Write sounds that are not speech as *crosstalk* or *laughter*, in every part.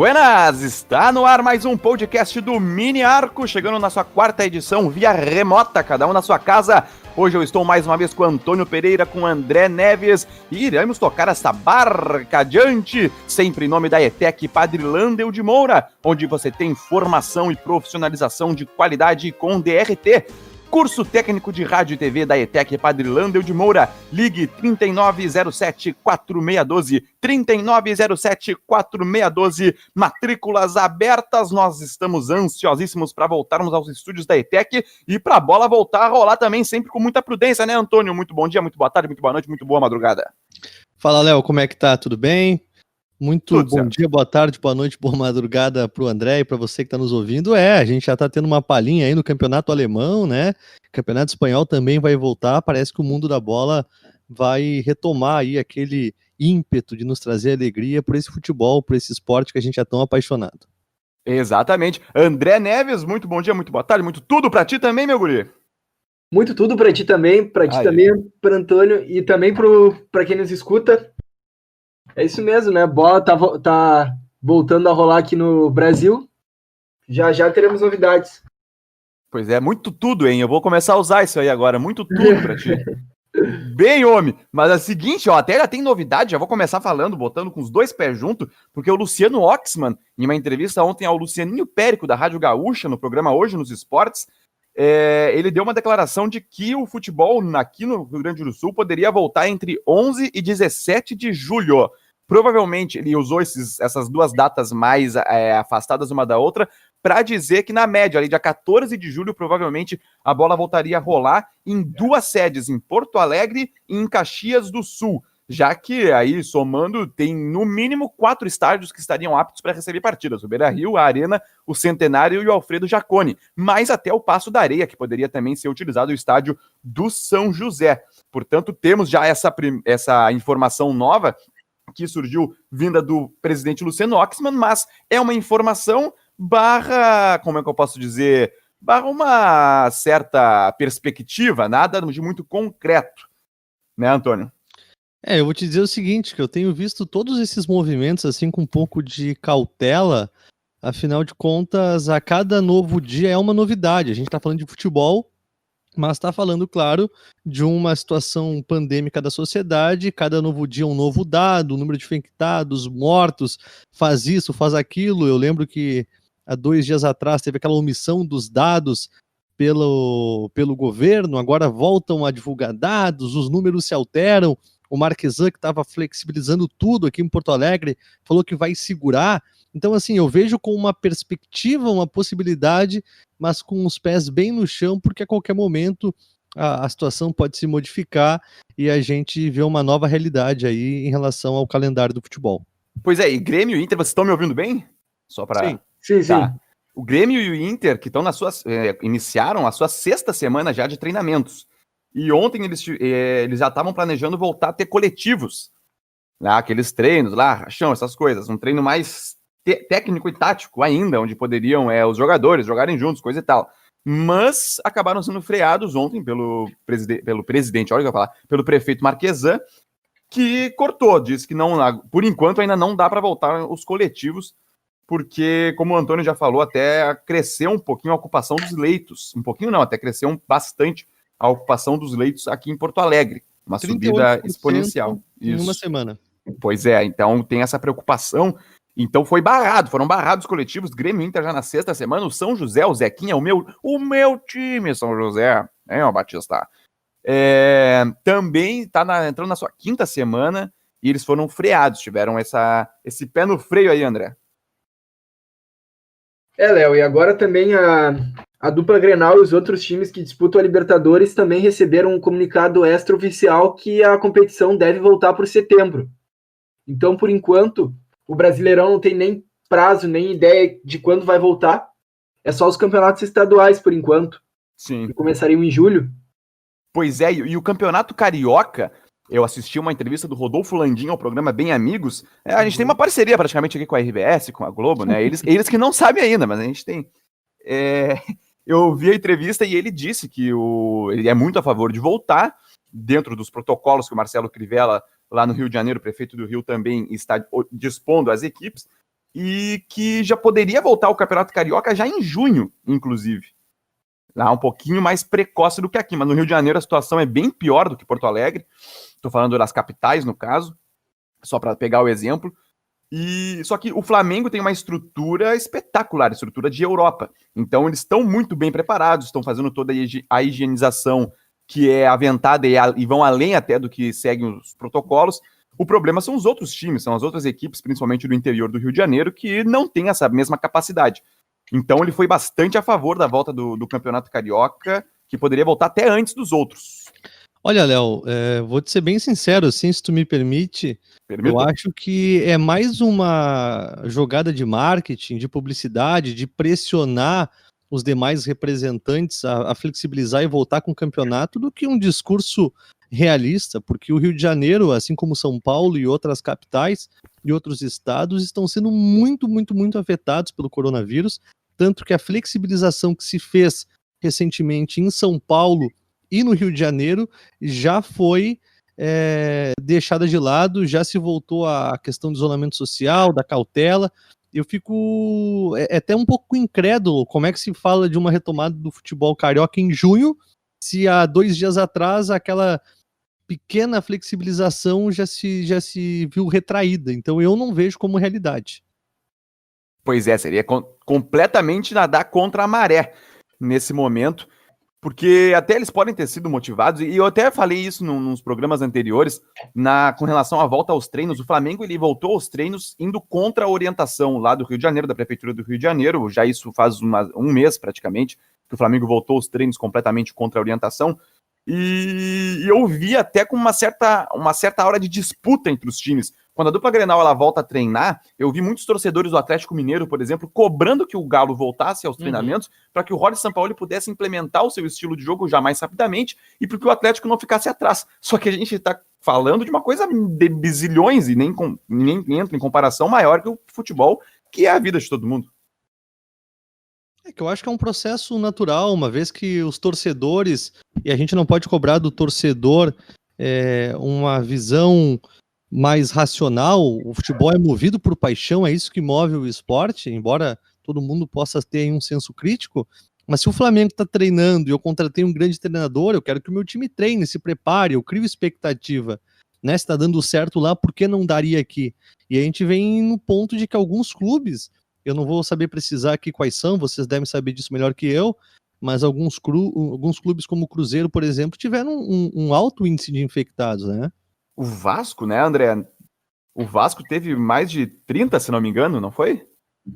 Buenas! Está no ar mais um podcast do Mini Arco, chegando na sua quarta edição via remota, cada um na sua casa. Hoje eu estou mais uma vez com Antônio Pereira, com André Neves e iremos tocar essa barca adiante, sempre em nome da ETEC Padre Landel de Moura, onde você tem formação e profissionalização de qualidade com DRT. Curso técnico de rádio e TV da ETEC Padre Landel de Moura. Ligue 3907-4612. 3907-4612. Matrículas abertas. Nós estamos ansiosíssimos para voltarmos aos estúdios da ETEC e para a bola voltar a rolar também, sempre com muita prudência, né, Antônio? Muito bom dia, muito boa tarde, muito boa noite, muito boa madrugada. Fala, Léo, como é que tá? Tudo bem? Muito Tudo bom certo. dia, boa tarde, boa noite, boa madrugada para o André e para você que está nos ouvindo. É, a gente já está tendo uma palhinha aí no campeonato alemão, né? campeonato espanhol também vai voltar. Parece que o mundo da bola vai retomar aí aquele ímpeto de nos trazer alegria por esse futebol, por esse esporte que a gente é tão apaixonado. Exatamente. André Neves, muito bom dia, muito boa tarde, muito tudo para ti também, meu guri. Muito tudo para ti também, para ti Aí. também, para Antônio e também para quem nos escuta. É isso mesmo, né? Bola tá, tá voltando a rolar aqui no Brasil. Já já teremos novidades. Pois é, muito tudo, hein? Eu vou começar a usar isso aí agora, muito tudo pra ti. *laughs* Bem, homem, mas é o seguinte, ó, até já tem novidade, já vou começar falando, botando com os dois pés junto, porque o Luciano Oxman, em uma entrevista ontem ao Lucianinho Périco, da Rádio Gaúcha, no programa Hoje nos Esportes, é, ele deu uma declaração de que o futebol aqui no Rio Grande do Sul poderia voltar entre 11 e 17 de julho. Provavelmente ele usou esses, essas duas datas mais é, afastadas uma da outra para dizer que na média, ali dia 14 de julho, provavelmente a bola voltaria a rolar em duas sedes, em Porto Alegre e em Caxias do Sul já que aí, somando, tem no mínimo quatro estádios que estariam aptos para receber partidas: o Beira Rio, a Arena, o Centenário e o Alfredo Jacone, mais até o Passo da Areia, que poderia também ser utilizado o estádio do São José. Portanto, temos já essa, essa informação nova que surgiu vinda do presidente Luciano Oxman, mas é uma informação barra, como é que eu posso dizer, barra uma certa perspectiva, nada de muito concreto, né, Antônio? É, eu vou te dizer o seguinte, que eu tenho visto todos esses movimentos assim com um pouco de cautela, afinal de contas, a cada novo dia é uma novidade. A gente está falando de futebol, mas está falando, claro, de uma situação pandêmica da sociedade, cada novo dia um novo dado, o número de infectados, mortos, faz isso, faz aquilo. Eu lembro que há dois dias atrás teve aquela omissão dos dados pelo, pelo governo, agora voltam a divulgar dados, os números se alteram o Marquesan, que estava flexibilizando tudo aqui em Porto Alegre, falou que vai segurar. Então, assim, eu vejo com uma perspectiva, uma possibilidade, mas com os pés bem no chão, porque a qualquer momento a, a situação pode se modificar e a gente vê uma nova realidade aí em relação ao calendário do futebol. Pois é, e Grêmio e Inter, vocês estão me ouvindo bem? Só para. Sim, sim, tá. sim. O Grêmio e o Inter, que estão nas suas. Eh, iniciaram a sua sexta semana já de treinamentos. E ontem eles, eh, eles já estavam planejando voltar a ter coletivos. Né? Aqueles treinos lá, rachão, essas coisas. Um treino mais técnico e tático ainda, onde poderiam é, os jogadores jogarem juntos, coisa e tal. Mas acabaram sendo freados ontem pelo, preside pelo presidente, olha o que eu falar, pelo prefeito Marquesan, que cortou, disse que não, por enquanto ainda não dá para voltar os coletivos, porque, como o Antônio já falou, até cresceu um pouquinho a ocupação dos leitos. Um pouquinho não, até cresceu bastante a ocupação dos leitos aqui em Porto Alegre. Uma subida exponencial. Em Isso. uma semana. Pois é, então tem essa preocupação. Então foi barrado, foram barrados coletivos. Grêmio Inter já na sexta semana. O São José, o Zequinha, o meu, o meu time, São José. É, o Batista. É, também está entrando na sua quinta semana e eles foram freados, tiveram essa, esse pé no freio aí, André. É, Léo, e agora também a, a dupla Grenal e os outros times que disputam a Libertadores também receberam um comunicado extraoficial que a competição deve voltar por setembro. Então, por enquanto, o Brasileirão não tem nem prazo, nem ideia de quando vai voltar. É só os campeonatos estaduais, por enquanto. Sim. Que começariam em julho. Pois é, e o Campeonato Carioca, eu assisti uma entrevista do Rodolfo Landim ao programa Bem Amigos. É, a gente tem uma parceria praticamente aqui com a RBS, com a Globo, né? Eles, eles que não sabem ainda, mas a gente tem. É, eu vi a entrevista e ele disse que o, ele é muito a favor de voltar, dentro dos protocolos que o Marcelo Crivella, lá no Rio de Janeiro, prefeito do Rio, também está dispondo às equipes. e que já poderia voltar ao Campeonato Carioca já em junho, inclusive. Lá um pouquinho mais precoce do que aqui, mas no Rio de Janeiro a situação é bem pior do que Porto Alegre. Estou falando das capitais, no caso, só para pegar o exemplo. E só que o Flamengo tem uma estrutura espetacular, estrutura de Europa. Então eles estão muito bem preparados, estão fazendo toda a higienização que é aventada e, a, e vão além até do que seguem os protocolos. O problema são os outros times, são as outras equipes, principalmente do interior do Rio de Janeiro, que não têm essa mesma capacidade. Então ele foi bastante a favor da volta do, do Campeonato Carioca, que poderia voltar até antes dos outros. Olha, Léo, é, vou te ser bem sincero, assim, se tu me permite, Permita. eu acho que é mais uma jogada de marketing, de publicidade, de pressionar os demais representantes a, a flexibilizar e voltar com o campeonato do que um discurso realista, porque o Rio de Janeiro, assim como São Paulo e outras capitais e outros estados, estão sendo muito, muito, muito afetados pelo coronavírus, tanto que a flexibilização que se fez recentemente em São Paulo e no Rio de Janeiro já foi é, deixada de lado, já se voltou à questão do isolamento social, da cautela. Eu fico é, é, até um pouco incrédulo como é que se fala de uma retomada do futebol carioca em junho, se há dois dias atrás aquela pequena flexibilização já se, já se viu retraída. Então eu não vejo como realidade. Pois é, seria com, completamente nadar contra a maré nesse momento porque até eles podem ter sido motivados, e eu até falei isso nos programas anteriores, na, com relação à volta aos treinos. O Flamengo ele voltou aos treinos indo contra a orientação lá do Rio de Janeiro, da Prefeitura do Rio de Janeiro. Já isso faz uma, um mês praticamente, que o Flamengo voltou aos treinos completamente contra a orientação. E eu vi até com uma certa, uma certa hora de disputa entre os times. Quando a dupla Grenal ela volta a treinar, eu vi muitos torcedores do Atlético Mineiro, por exemplo, cobrando que o Galo voltasse aos uhum. treinamentos para que o Rod Sampaoli pudesse implementar o seu estilo de jogo já mais rapidamente e para que o Atlético não ficasse atrás. Só que a gente está falando de uma coisa de bizilhões e nem, com, nem entra em comparação maior que o futebol, que é a vida de todo mundo. É que eu acho que é um processo natural, uma vez que os torcedores, e a gente não pode cobrar do torcedor é, uma visão mais racional, o futebol é movido por paixão, é isso que move o esporte, embora todo mundo possa ter um senso crítico, mas se o Flamengo está treinando e eu contratei um grande treinador, eu quero que o meu time treine, se prepare, eu crio expectativa. Né, se está dando certo lá, por que não daria aqui? E a gente vem no ponto de que alguns clubes, eu não vou saber precisar aqui quais são, vocês devem saber disso melhor que eu, mas alguns, cru, alguns clubes como o Cruzeiro, por exemplo, tiveram um, um alto índice de infectados, né? O Vasco, né, André? O Vasco teve mais de 30, se não me engano, não foi?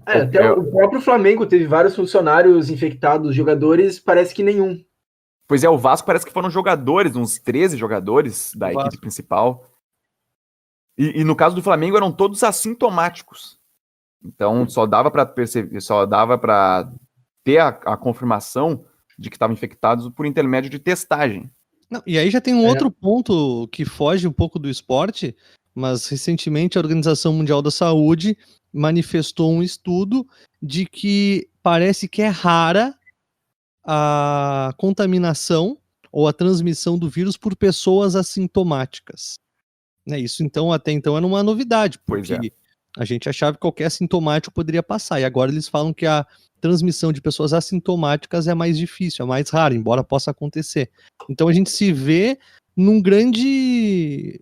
É, até é... o próprio Flamengo teve vários funcionários infectados, jogadores, parece que nenhum. Pois é, o Vasco parece que foram jogadores, uns 13 jogadores da o equipe Vasco. principal. E, e, no caso do Flamengo eram todos assintomáticos. Então só dava para perceber, só dava para ter a, a confirmação de que estavam infectados por intermédio de testagem. Não, e aí já tem um é. outro ponto que foge um pouco do esporte, mas recentemente a Organização Mundial da Saúde manifestou um estudo de que parece que é rara a contaminação ou a transmissão do vírus por pessoas assintomáticas. Né, isso então até então era uma novidade, porque é. A gente achava que qualquer assintomático poderia passar, e agora eles falam que a transmissão de pessoas assintomáticas é mais difícil, é mais raro, embora possa acontecer. Então a gente se vê num grande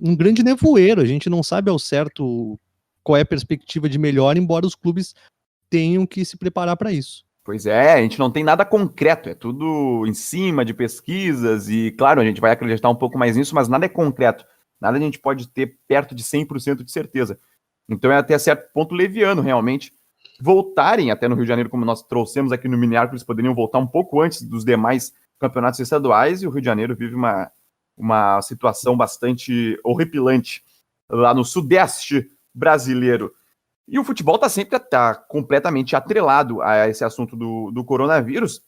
um grande nevoeiro, a gente não sabe ao certo qual é a perspectiva de melhor, embora os clubes tenham que se preparar para isso. Pois é, a gente não tem nada concreto, é tudo em cima de pesquisas e, claro, a gente vai acreditar um pouco mais nisso, mas nada é concreto. Nada a gente pode ter perto de 100% de certeza. Então é até certo ponto leviano, realmente, voltarem até no Rio de Janeiro, como nós trouxemos aqui no Minneapolis, poderiam voltar um pouco antes dos demais campeonatos estaduais, e o Rio de Janeiro vive uma, uma situação bastante horripilante lá no sudeste brasileiro. E o futebol está sempre tá completamente atrelado a esse assunto do, do coronavírus.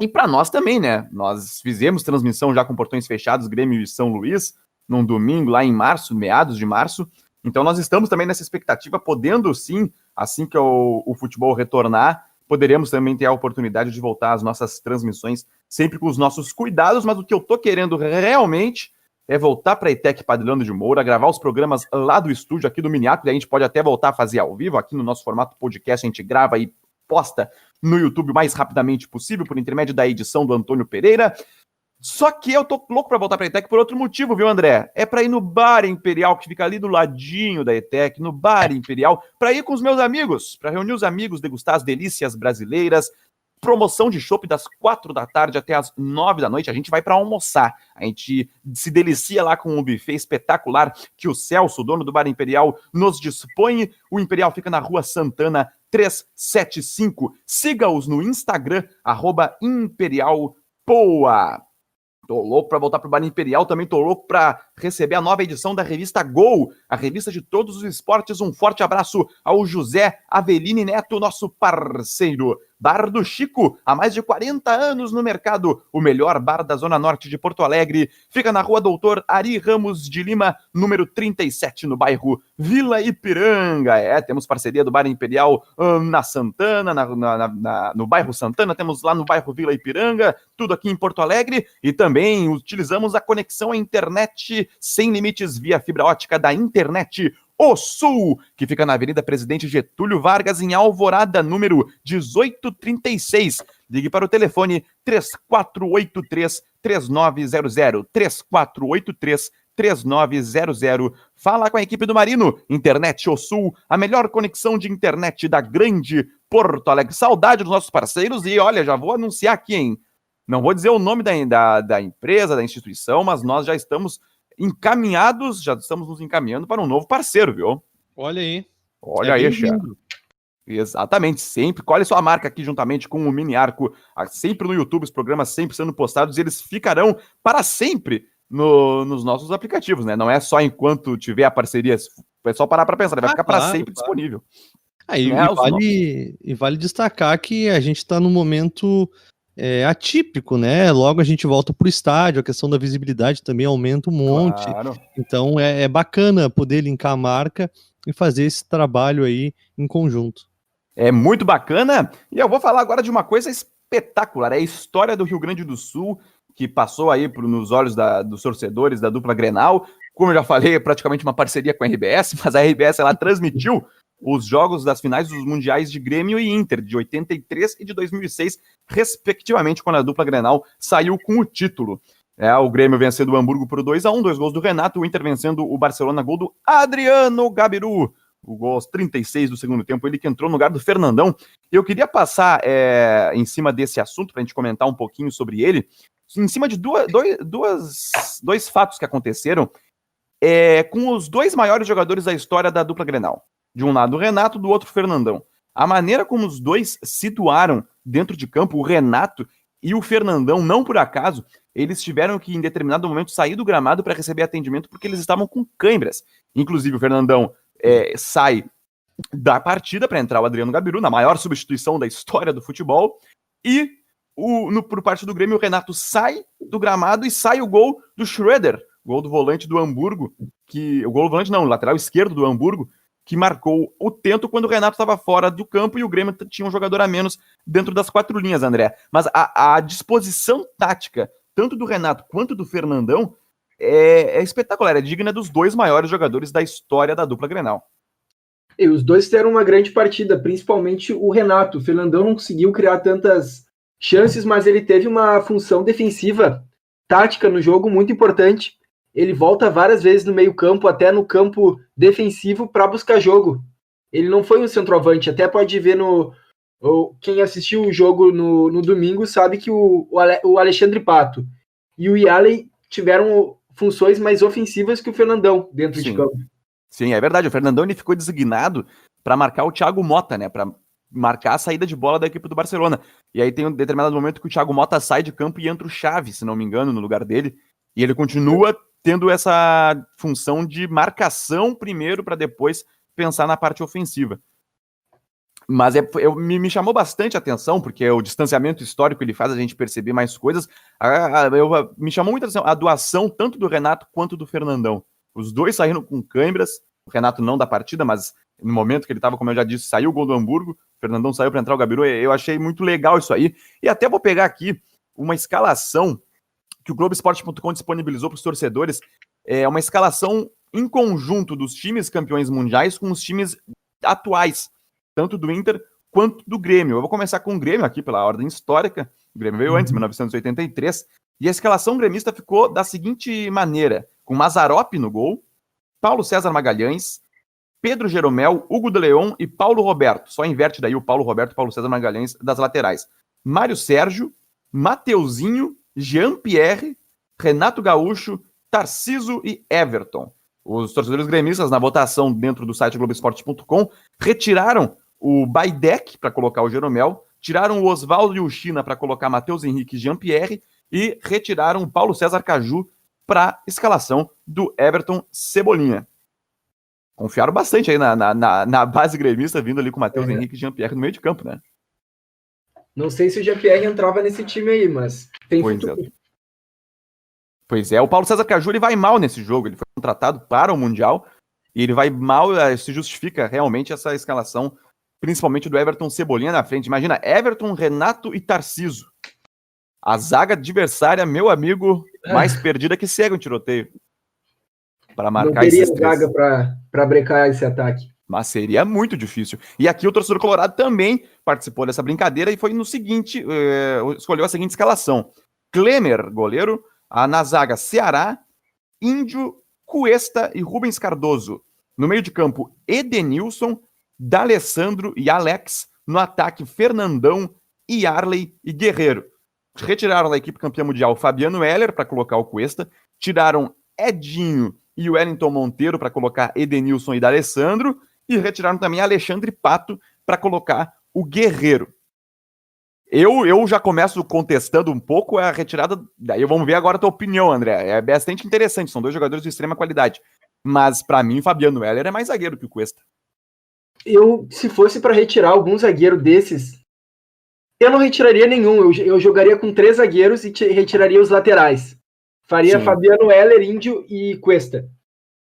E para nós também, né? Nós fizemos transmissão já com portões fechados, Grêmio e São Luís, num domingo lá em março, meados de março. Então nós estamos também nessa expectativa, podendo sim assim que o, o futebol retornar, poderemos também ter a oportunidade de voltar às nossas transmissões, sempre com os nossos cuidados, mas o que eu tô querendo realmente é voltar para a ETEC Padrilano de Moura, gravar os programas lá do estúdio aqui do Miniaco, e a gente pode até voltar a fazer ao vivo, aqui no nosso formato podcast, a gente grava e posta no YouTube o mais rapidamente possível, por intermédio da edição do Antônio Pereira. Só que eu tô louco para voltar para a ETEC por outro motivo, viu, André? É para ir no Bar Imperial, que fica ali do ladinho da ETEC, no Bar Imperial, para ir com os meus amigos, para reunir os amigos, degustar as delícias brasileiras, promoção de chopp das quatro da tarde até as nove da noite. A gente vai para almoçar. A gente se delicia lá com um buffet espetacular que o Celso, dono do Bar Imperial, nos dispõe. O Imperial fica na Rua Santana 375. Siga-os no Instagram, arroba Imperial Poa. Tô louco para voltar pro Bar Imperial, também tô louco para receber a nova edição da revista Gol, a revista de todos os esportes. Um forte abraço ao José Aveline Neto, nosso parceiro. Bar do Chico, há mais de 40 anos no mercado, o melhor bar da Zona Norte de Porto Alegre. Fica na rua Doutor Ari Ramos de Lima, número 37, no bairro Vila Ipiranga. É, temos parceria do Bar Imperial hum, na Santana, na, na, na, no bairro Santana, temos lá no bairro Vila Ipiranga, tudo aqui em Porto Alegre. E também utilizamos a conexão à internet sem limites via fibra ótica da internet o Sul, que fica na Avenida Presidente Getúlio Vargas, em Alvorada, número 1836. Ligue para o telefone 3483 3900 3483 3900. Fala com a equipe do Marino. Internet O Sul, a melhor conexão de internet da grande Porto Alegre. Saudade dos nossos parceiros e olha, já vou anunciar aqui, hein? Não vou dizer o nome da, da, da empresa, da instituição, mas nós já estamos encaminhados, já estamos nos encaminhando para um novo parceiro, viu? Olha aí. Olha é aí, chefe. Exatamente, sempre. Colhe sua marca aqui juntamente com o Mini Arco, sempre no YouTube, os programas sempre sendo postados e eles ficarão para sempre no, nos nossos aplicativos, né? Não é só enquanto tiver a parceria, é só parar para pensar, né? vai ah, ficar para sempre claro. disponível. Aí, é, e, vale, e vale destacar que a gente está no momento é, atípico, né? Logo a gente volta para o estádio, a questão da visibilidade também aumenta um monte. Claro. Então é, é, bacana poder linkar a marca e fazer esse trabalho aí em conjunto. É muito bacana. E eu vou falar agora de uma coisa espetacular: é a história do Rio Grande do Sul, que passou aí pro, nos olhos da, dos torcedores da dupla Grenal. Como eu já falei, é praticamente uma parceria com a RBS, *laughs* mas a RBS ela transmitiu os jogos das finais dos mundiais de Grêmio e Inter, de 83 e de 2006, respectivamente, quando a dupla Grenal saiu com o título. É, o Grêmio vencendo o Hamburgo por 2 a 1 dois gols do Renato, o Inter vencendo o Barcelona, gol do Adriano Gabiru. O gol aos 36 do segundo tempo, ele que entrou no lugar do Fernandão. Eu queria passar é, em cima desse assunto, para a gente comentar um pouquinho sobre ele, em cima de duas, dois, duas, dois fatos que aconteceram é, com os dois maiores jogadores da história da dupla Grenal. De um lado o Renato, do outro o Fernandão. A maneira como os dois situaram dentro de campo, o Renato e o Fernandão, não por acaso, eles tiveram que, em determinado momento, sair do gramado para receber atendimento porque eles estavam com câimbras. Inclusive, o Fernandão é, sai da partida para entrar o Adriano Gabiru, na maior substituição da história do futebol, e o, no, por parte do Grêmio, o Renato sai do gramado e sai o gol do Schroeder, gol do volante do Hamburgo, que o gol do volante não, o lateral esquerdo do Hamburgo, que marcou o tento quando o Renato estava fora do campo e o Grêmio tinha um jogador a menos dentro das quatro linhas, André. Mas a, a disposição tática, tanto do Renato quanto do Fernandão, é, é, espetacular, é digna dos dois maiores jogadores da história da dupla Grenal. E os dois fizeram uma grande partida, principalmente o Renato. O Fernandão não conseguiu criar tantas chances, mas ele teve uma função defensiva tática no jogo muito importante ele volta várias vezes no meio-campo, até no campo defensivo, para buscar jogo. Ele não foi um centroavante, até pode ver no. Quem assistiu o jogo no, no domingo sabe que o, o Alexandre Pato e o Yaley tiveram funções mais ofensivas que o Fernandão dentro Sim. de campo. Sim, é verdade. O Fernandão ele ficou designado para marcar o Thiago Mota, né? Para marcar a saída de bola da equipe do Barcelona. E aí tem um determinado momento que o Thiago Mota sai de campo e entra o Chave, se não me engano, no lugar dele. E ele continua tendo essa função de marcação primeiro para depois pensar na parte ofensiva. Mas é, eu, me, me, chamou bastante a atenção, porque o distanciamento histórico ele faz a gente perceber mais coisas. A, a, eu, me chamou muita atenção a doação tanto do Renato quanto do Fernandão. Os dois saíram com câimbras. O Renato não da partida, mas no momento que ele estava, como eu já disse, saiu o gol do Hamburgo. O Fernandão saiu para entrar o Gabiru. Eu achei muito legal isso aí. E até vou pegar aqui uma escalação que o Globoesporte.com disponibilizou para os torcedores é uma escalação em conjunto dos times campeões mundiais com os times atuais, tanto do Inter quanto do Grêmio. Eu vou começar com o Grêmio aqui pela ordem histórica. O Grêmio veio antes, 1983, uhum. e a escalação gremista ficou da seguinte maneira: com Mazarop no gol, Paulo César Magalhães, Pedro Jeromel, Hugo de Leon e Paulo Roberto. Só inverte daí o Paulo Roberto e Paulo César Magalhães das laterais. Mário Sérgio, Mateuzinho, Jean-Pierre, Renato Gaúcho, Tarciso e Everton. Os torcedores gremistas, na votação dentro do site Globoesporte.com, retiraram o Baidec para colocar o Jeromel, tiraram o Oswaldo e o China para colocar Matheus Henrique e Jean-Pierre e retiraram o Paulo César Caju para escalação do Everton Cebolinha. Confiaram bastante aí na, na, na base gremista, vindo ali com Matheus é. Henrique e Jean-Pierre no meio de campo, né? Não sei se o Jean-Pierre entrava nesse time aí, mas tem pois futuro. É. Pois é, o Paulo César Caju vai mal nesse jogo, ele foi contratado para o Mundial e ele vai mal, eh, se justifica realmente essa escalação, principalmente do Everton Cebolinha na frente. Imagina, Everton, Renato e Tarciso. A zaga adversária, meu amigo, mais perdida que cego em tiroteio. Para marcar Não teria zaga para brecar esse ataque. Mas seria muito difícil. E aqui o torcedor colorado também participou dessa brincadeira e foi no seguinte: uh, escolheu a seguinte escalação: Klemer, goleiro, a, na zaga Ceará, Índio, Cuesta e Rubens Cardoso. No meio de campo, Edenilson, D'Alessandro e Alex. No ataque, Fernandão, Yarley e Guerreiro. Retiraram da equipe campeã mundial Fabiano Heller para colocar o Cuesta. Tiraram Edinho e Wellington Monteiro para colocar Edenilson e D'Alessandro. E retiraram também Alexandre Pato para colocar o Guerreiro. Eu, eu já começo contestando um pouco a retirada. Daí vamos ver agora a tua opinião, André. É bastante interessante, são dois jogadores de extrema qualidade. Mas para mim, Fabiano Heller é mais zagueiro que o Cuesta. Eu, se fosse para retirar algum zagueiro desses, eu não retiraria nenhum. Eu, eu jogaria com três zagueiros e retiraria os laterais. Faria Sim. Fabiano Heller, Índio e Cuesta.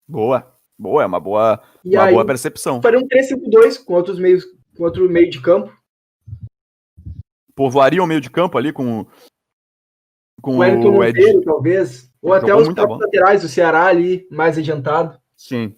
Boa, boa, é uma boa, uma aí, boa percepção. Faria um 3-5-2 com outros meios, com outro meio de campo povoaria o meio de campo ali com, com o Elton Monteiro, talvez. Ou até os próprios laterais do Ceará ali, mais adiantado. Sim.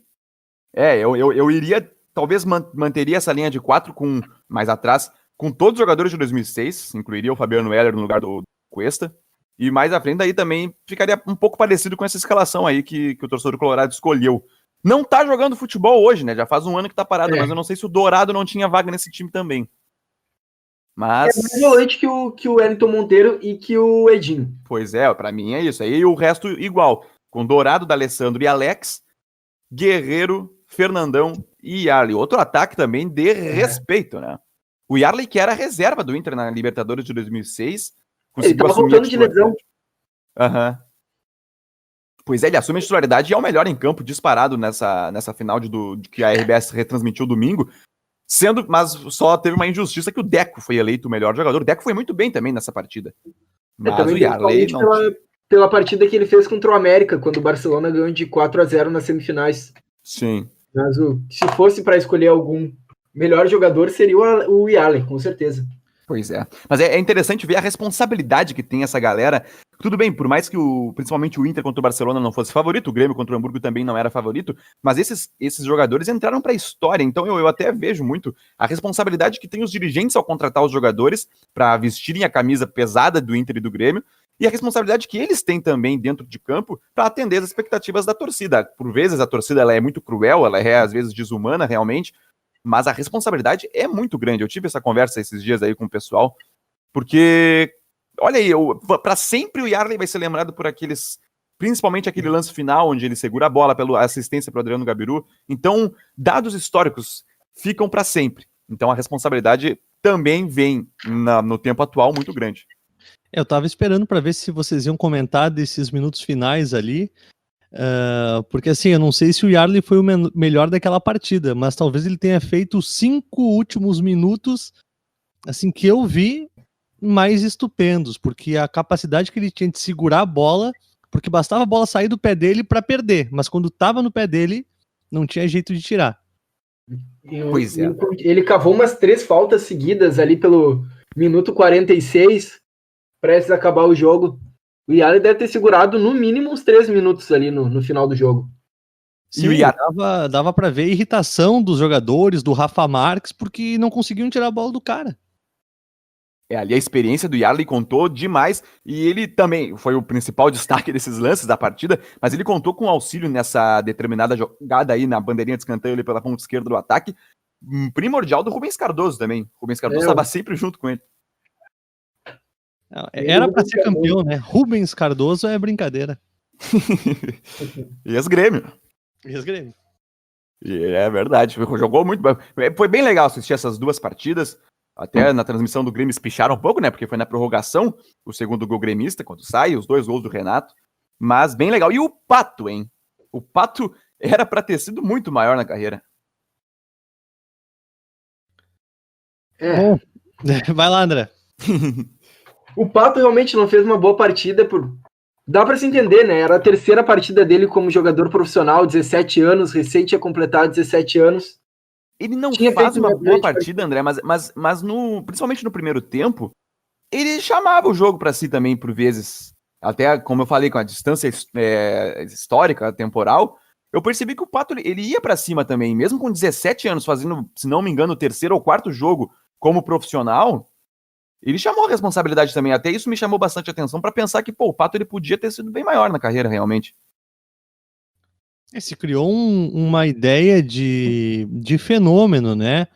É, eu, eu, eu iria, talvez manteria essa linha de quatro com mais atrás, com todos os jogadores de 2006, incluiria o Fabiano Heller no lugar do, do Cuesta. E mais à frente aí também ficaria um pouco parecido com essa escalação aí que, que o torcedor do Colorado escolheu. Não tá jogando futebol hoje, né? Já faz um ano que tá parado, é. mas eu não sei se o Dourado não tinha vaga nesse time também. Mas... É mais volante que o, que o Wellington Monteiro e que o Edinho. Pois é, para mim é isso. Aí o resto igual. Com Dourado, D'Alessandro e Alex, Guerreiro, Fernandão e Yarley. Outro ataque também de é. respeito, né? O Yarley, que era reserva do Inter na Libertadores de 2006, conseguiu ele tava voltando de lesão. Aham. Uhum. Pois é, ele assume a titularidade e é o melhor em campo, disparado nessa, nessa final de, do, de que a RBS retransmitiu domingo. Sendo, mas só teve uma injustiça que o Deco foi eleito o melhor jogador. O Deco foi muito bem também nessa partida. É, mas o Yarley não... pela, pela partida que ele fez contra o América, quando o Barcelona ganhou de 4 a 0 nas semifinais. Sim. Mas o, se fosse para escolher algum melhor jogador, seria o, o Yarley, com certeza. Pois é. Mas é, é, interessante ver a responsabilidade que tem essa galera. Tudo bem, por mais que o, principalmente o Inter contra o Barcelona não fosse favorito, o Grêmio contra o Hamburgo também não era favorito, mas esses, esses jogadores entraram para a história. Então eu, eu até vejo muito a responsabilidade que tem os dirigentes ao contratar os jogadores para vestirem a camisa pesada do Inter e do Grêmio. E a responsabilidade que eles têm também dentro de campo para atender as expectativas da torcida. Por vezes a torcida ela é muito cruel, ela é às vezes desumana realmente, mas a responsabilidade é muito grande. Eu tive essa conversa esses dias aí com o pessoal, porque, olha aí, para sempre o Yarley vai ser lembrado por aqueles, principalmente aquele lance final, onde ele segura a bola pela assistência para Adriano Gabiru. Então, dados históricos ficam para sempre. Então, a responsabilidade também vem na, no tempo atual muito grande. Eu estava esperando para ver se vocês iam comentar desses minutos finais ali, Uh, porque assim, eu não sei se o Yarley foi o me melhor daquela partida, mas talvez ele tenha feito os cinco últimos minutos, assim, que eu vi mais estupendos, porque a capacidade que ele tinha de segurar a bola, porque bastava a bola sair do pé dele para perder, mas quando tava no pé dele, não tinha jeito de tirar. Eu, pois é. Ele cavou umas três faltas seguidas ali pelo minuto 46, prestes a acabar o jogo. O Yali deve ter segurado no mínimo uns três minutos ali no, no final do jogo. Sim, e dava, dava para ver a irritação dos jogadores, do Rafa Marques, porque não conseguiam tirar a bola do cara. É, ali a experiência do Yarley contou demais e ele também foi o principal *laughs* destaque desses lances da partida, mas ele contou com auxílio nessa determinada jogada aí na bandeirinha de escanteio ali pela ponta esquerda do ataque, um primordial do Rubens Cardoso também. Rubens Cardoso estava é, sempre junto com ele. Era para ser campeão, né? Rubens Cardoso é brincadeira. *laughs* e as Grêmio. E as Grêmio. É verdade, jogou muito. Foi bem legal assistir essas duas partidas. Até na transmissão do Grêmio espicharam um pouco, né? Porque foi na prorrogação o segundo gol gremista, quando sai, os dois gols do Renato. Mas bem legal. E o Pato, hein? O Pato era para ter sido muito maior na carreira. É. *laughs* Vai lá, André. *laughs* o Pato realmente não fez uma boa partida por. Dá para se entender, né? Era a terceira partida dele como jogador profissional, 17 anos, recente tinha completado 17 anos. Ele não Tinha faz uma boa partida, André, mas, mas, mas no, principalmente no primeiro tempo, ele chamava o jogo para si também, por vezes. Até, como eu falei, com a distância é, histórica, temporal, eu percebi que o Pato ele ia para cima também, mesmo com 17 anos, fazendo, se não me engano, o terceiro ou quarto jogo como profissional. Ele chamou a responsabilidade também. Até isso me chamou bastante atenção para pensar que pô, o Pato ele podia ter sido bem maior na carreira, realmente. É, se criou um, uma ideia de, de fenômeno, né?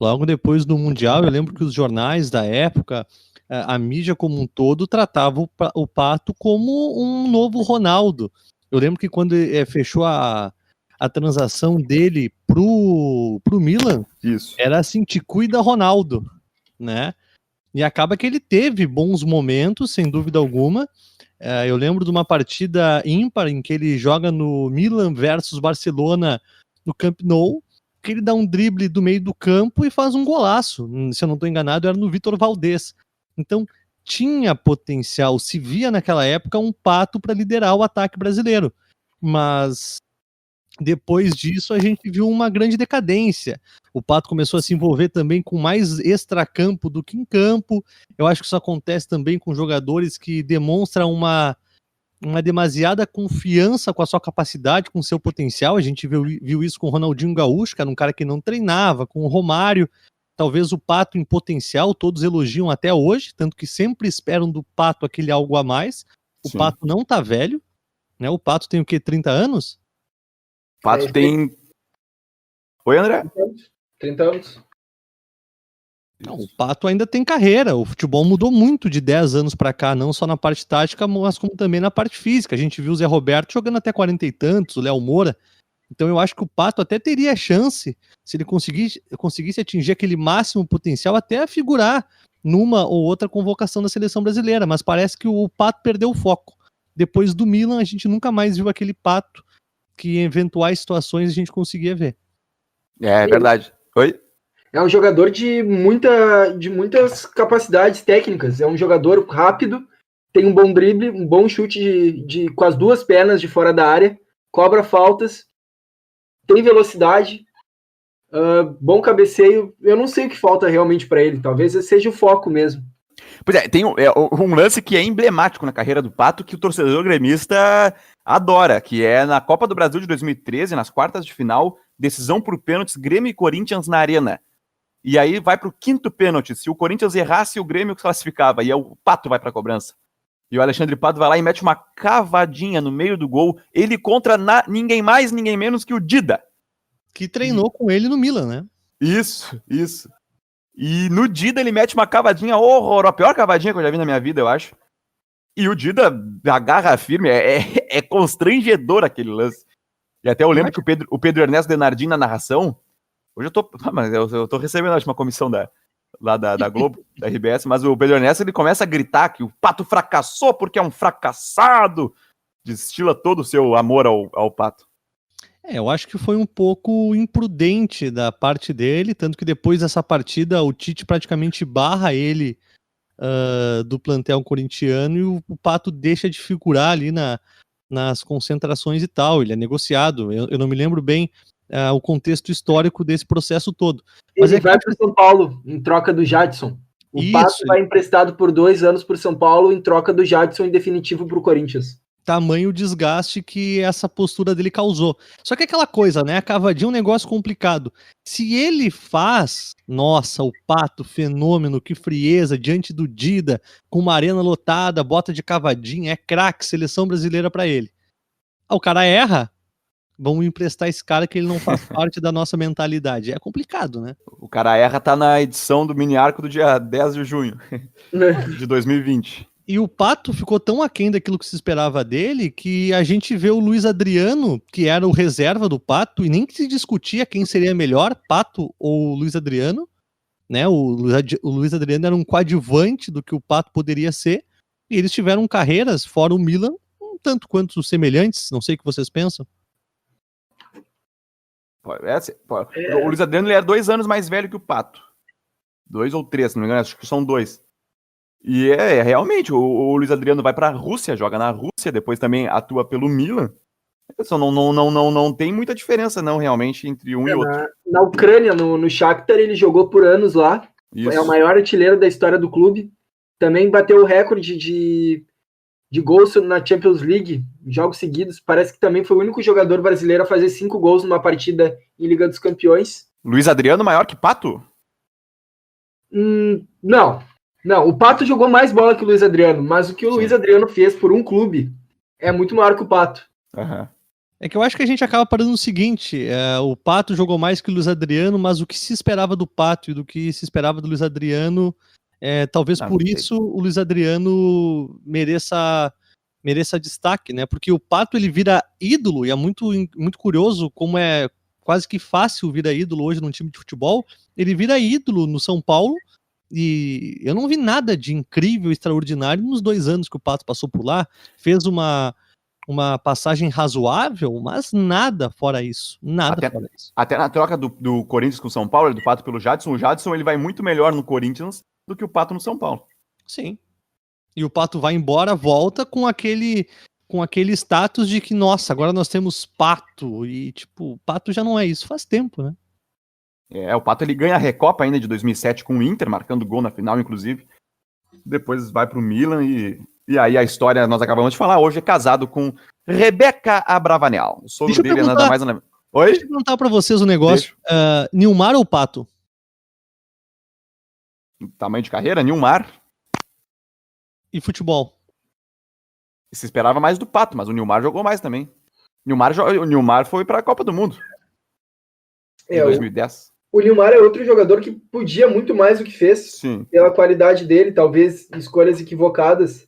Logo depois do Mundial, eu lembro que os jornais da época, a, a mídia como um todo, tratava o, o, Pato como um novo Ronaldo. Eu lembro que quando é, fechou a, a transação dele pro, pro Milan, Isso. era assim, te cuida Ronaldo, né? E acaba que ele teve bons momentos, sem dúvida alguma, é, eu lembro de uma partida ímpar em que ele joga no Milan versus Barcelona no Camp Nou, que ele dá um drible do meio do campo e faz um golaço. Hum, se eu não estou enganado, era no Vitor Valdez. Então, tinha potencial, se via naquela época um pato para liderar o ataque brasileiro. Mas depois disso, a gente viu uma grande decadência. O Pato começou a se envolver também com mais extracampo do que em campo. Eu acho que isso acontece também com jogadores que demonstram uma, uma demasiada confiança com a sua capacidade, com o seu potencial. A gente viu, viu isso com o Ronaldinho Gaúcho, que era um cara que não treinava, com o Romário. Talvez o Pato em potencial, todos elogiam até hoje, tanto que sempre esperam do Pato aquele algo a mais. O Sim. Pato não tá velho, né? O Pato tem o quê? 30 anos? Pato é, tem. Oi, André? 30 anos. Não, o Pato ainda tem carreira. O futebol mudou muito de 10 anos para cá, não só na parte tática, mas como também na parte física. A gente viu o Zé Roberto jogando até 40 e tantos, o Léo Moura. Então eu acho que o Pato até teria chance, se ele conseguisse, conseguisse atingir aquele máximo potencial, até a figurar numa ou outra convocação da seleção brasileira. Mas parece que o Pato perdeu o foco. Depois do Milan, a gente nunca mais viu aquele Pato que em eventuais situações a gente conseguia ver. É, é verdade. Oi? É um jogador de, muita, de muitas capacidades técnicas. É um jogador rápido, tem um bom drible, um bom chute de, de, com as duas pernas de fora da área, cobra faltas, tem velocidade, uh, bom cabeceio. Eu não sei o que falta realmente para ele. Talvez seja o foco mesmo. Pois é, tem um, é, um, lance que é emblemático na carreira do Pato que o torcedor gremista adora, que é na Copa do Brasil de 2013, nas quartas de final, decisão por pênaltis Grêmio e Corinthians na Arena. E aí vai para o quinto pênalti. Se o Corinthians errasse, o Grêmio classificava. E aí o Pato vai para a cobrança. E o Alexandre Pato vai lá e mete uma cavadinha no meio do gol. Ele contra na, ninguém mais, ninguém menos que o Dida. Que treinou com ele no Milan, né? Isso, isso. E no Dida ele mete uma cavadinha horrorosa, a pior cavadinha que eu já vi na minha vida, eu acho. E o Dida agarra firme, é, é, é constrangedor aquele lance. E até eu lembro que o Pedro, o Pedro Ernesto Denardim na narração, hoje eu tô, mas eu, eu tô recebendo acho, uma comissão da, lá da, da Globo, da RBS, mas o Pedro Ernesto ele começa a gritar que o Pato fracassou porque é um fracassado, destila todo o seu amor ao, ao Pato. É, eu acho que foi um pouco imprudente da parte dele, tanto que depois dessa partida o Tite praticamente barra ele uh, do plantel corintiano e o, o, Pato deixa de figurar ali na, nas concentrações e tal. Ele é negociado. Eu, eu não me lembro bem uh, o contexto histórico desse processo todo. Mas ele é vai para São Paulo em troca do Jadson. O Isso, Pato vai emprestado por dois anos por São Paulo em troca do Jadson em definitivo para o Corinthians. Tamanho desgaste que essa postura dele causou. Só que é aquela coisa, né? A cavadinha é um negócio complicado. Se ele faz, nossa, o pato, fenômeno, que frieza, diante do Dida, com uma arena lotada, bota de cavadinha, é craque, seleção brasileira pra ele. Ah, o cara erra, vamos emprestar esse cara que ele não faz *laughs* parte da nossa mentalidade. É complicado, né? O cara erra tá na edição do mini arco do dia 10 de junho *laughs* de 2020. E o Pato ficou tão aquém daquilo que se esperava dele que a gente vê o Luiz Adriano, que era o reserva do Pato, e nem que se discutia quem seria melhor, Pato ou Luiz Adriano. Né? O, o Luiz Adriano era um coadjuvante do que o Pato poderia ser. E eles tiveram carreiras, fora o Milan, um tanto quanto semelhantes. Não sei o que vocês pensam. É assim, O Luiz Adriano ele é dois anos mais velho que o Pato. Dois ou três, não me engano, acho que são dois. E é, é, realmente, o, o Luiz Adriano vai pra Rússia, joga na Rússia, depois também atua pelo Milan. Só não, não, não, não, não tem muita diferença, não, realmente, entre um e outro. Na, na Ucrânia, no, no Shakhtar, ele jogou por anos lá. Isso. É o maior artilheiro da história do clube. Também bateu o recorde de, de gols na Champions League, jogos seguidos. Parece que também foi o único jogador brasileiro a fazer cinco gols numa partida em Liga dos Campeões. Luiz Adriano maior que Pato? Hum, não, não. O Pato jogou mais bola que o Luiz Adriano, mas o que o Sim. Luiz Adriano fez por um clube é muito maior que o Pato. Aham. É que eu acho que a gente acaba parando no seguinte: é, o Pato jogou mais que o Luiz Adriano, mas o que se esperava do Pato e do que se esperava do Luiz Adriano, é, talvez Ah, por isso o Luiz Adriano mereça mereça destaque, né? Porque o Pato ele vira ídolo e é muito, muito curioso como é quase que fácil virar ídolo hoje num time de futebol. Ele vira ídolo no São Paulo e eu não vi nada de incrível, extraordinário nos dois anos que o Pato passou por lá. Fez uma uma passagem razoável, mas nada fora isso. Nada Até- fora isso. Até na troca do, do Corinthians com o São Paulo, do Pato pelo Jadson, o Jadson ele vai muito melhor no Corinthians do que o Pato no São Paulo. Sim. E o Pato vai embora, volta com aquele com aquele status de que, nossa, agora nós temos Pato. E, tipo, o Pato já não é isso faz tempo, né? É, o Pato ele ganha a Recopa ainda de 2007 com o Inter, marcando gol na final, inclusive. Depois vai pro Milan e, e aí a história, nós acabamos de falar, hoje é casado com Rebeca Abravanel. O sogro Deixa dele é nada mais nada Oi? Deixa eu perguntar pra vocês um negócio. Ah, Nilmar ou Pato? Tamanho de carreira, Nilmar. E futebol? Se esperava mais do Pato, mas o Nilmar jogou mais também. Nilmar, jo- o Nilmar foi pra Copa do Mundo em É, o, 2010. O Nilmar é outro jogador que podia muito mais do que fez. Sim. pela qualidade dele, talvez escolhas equivocadas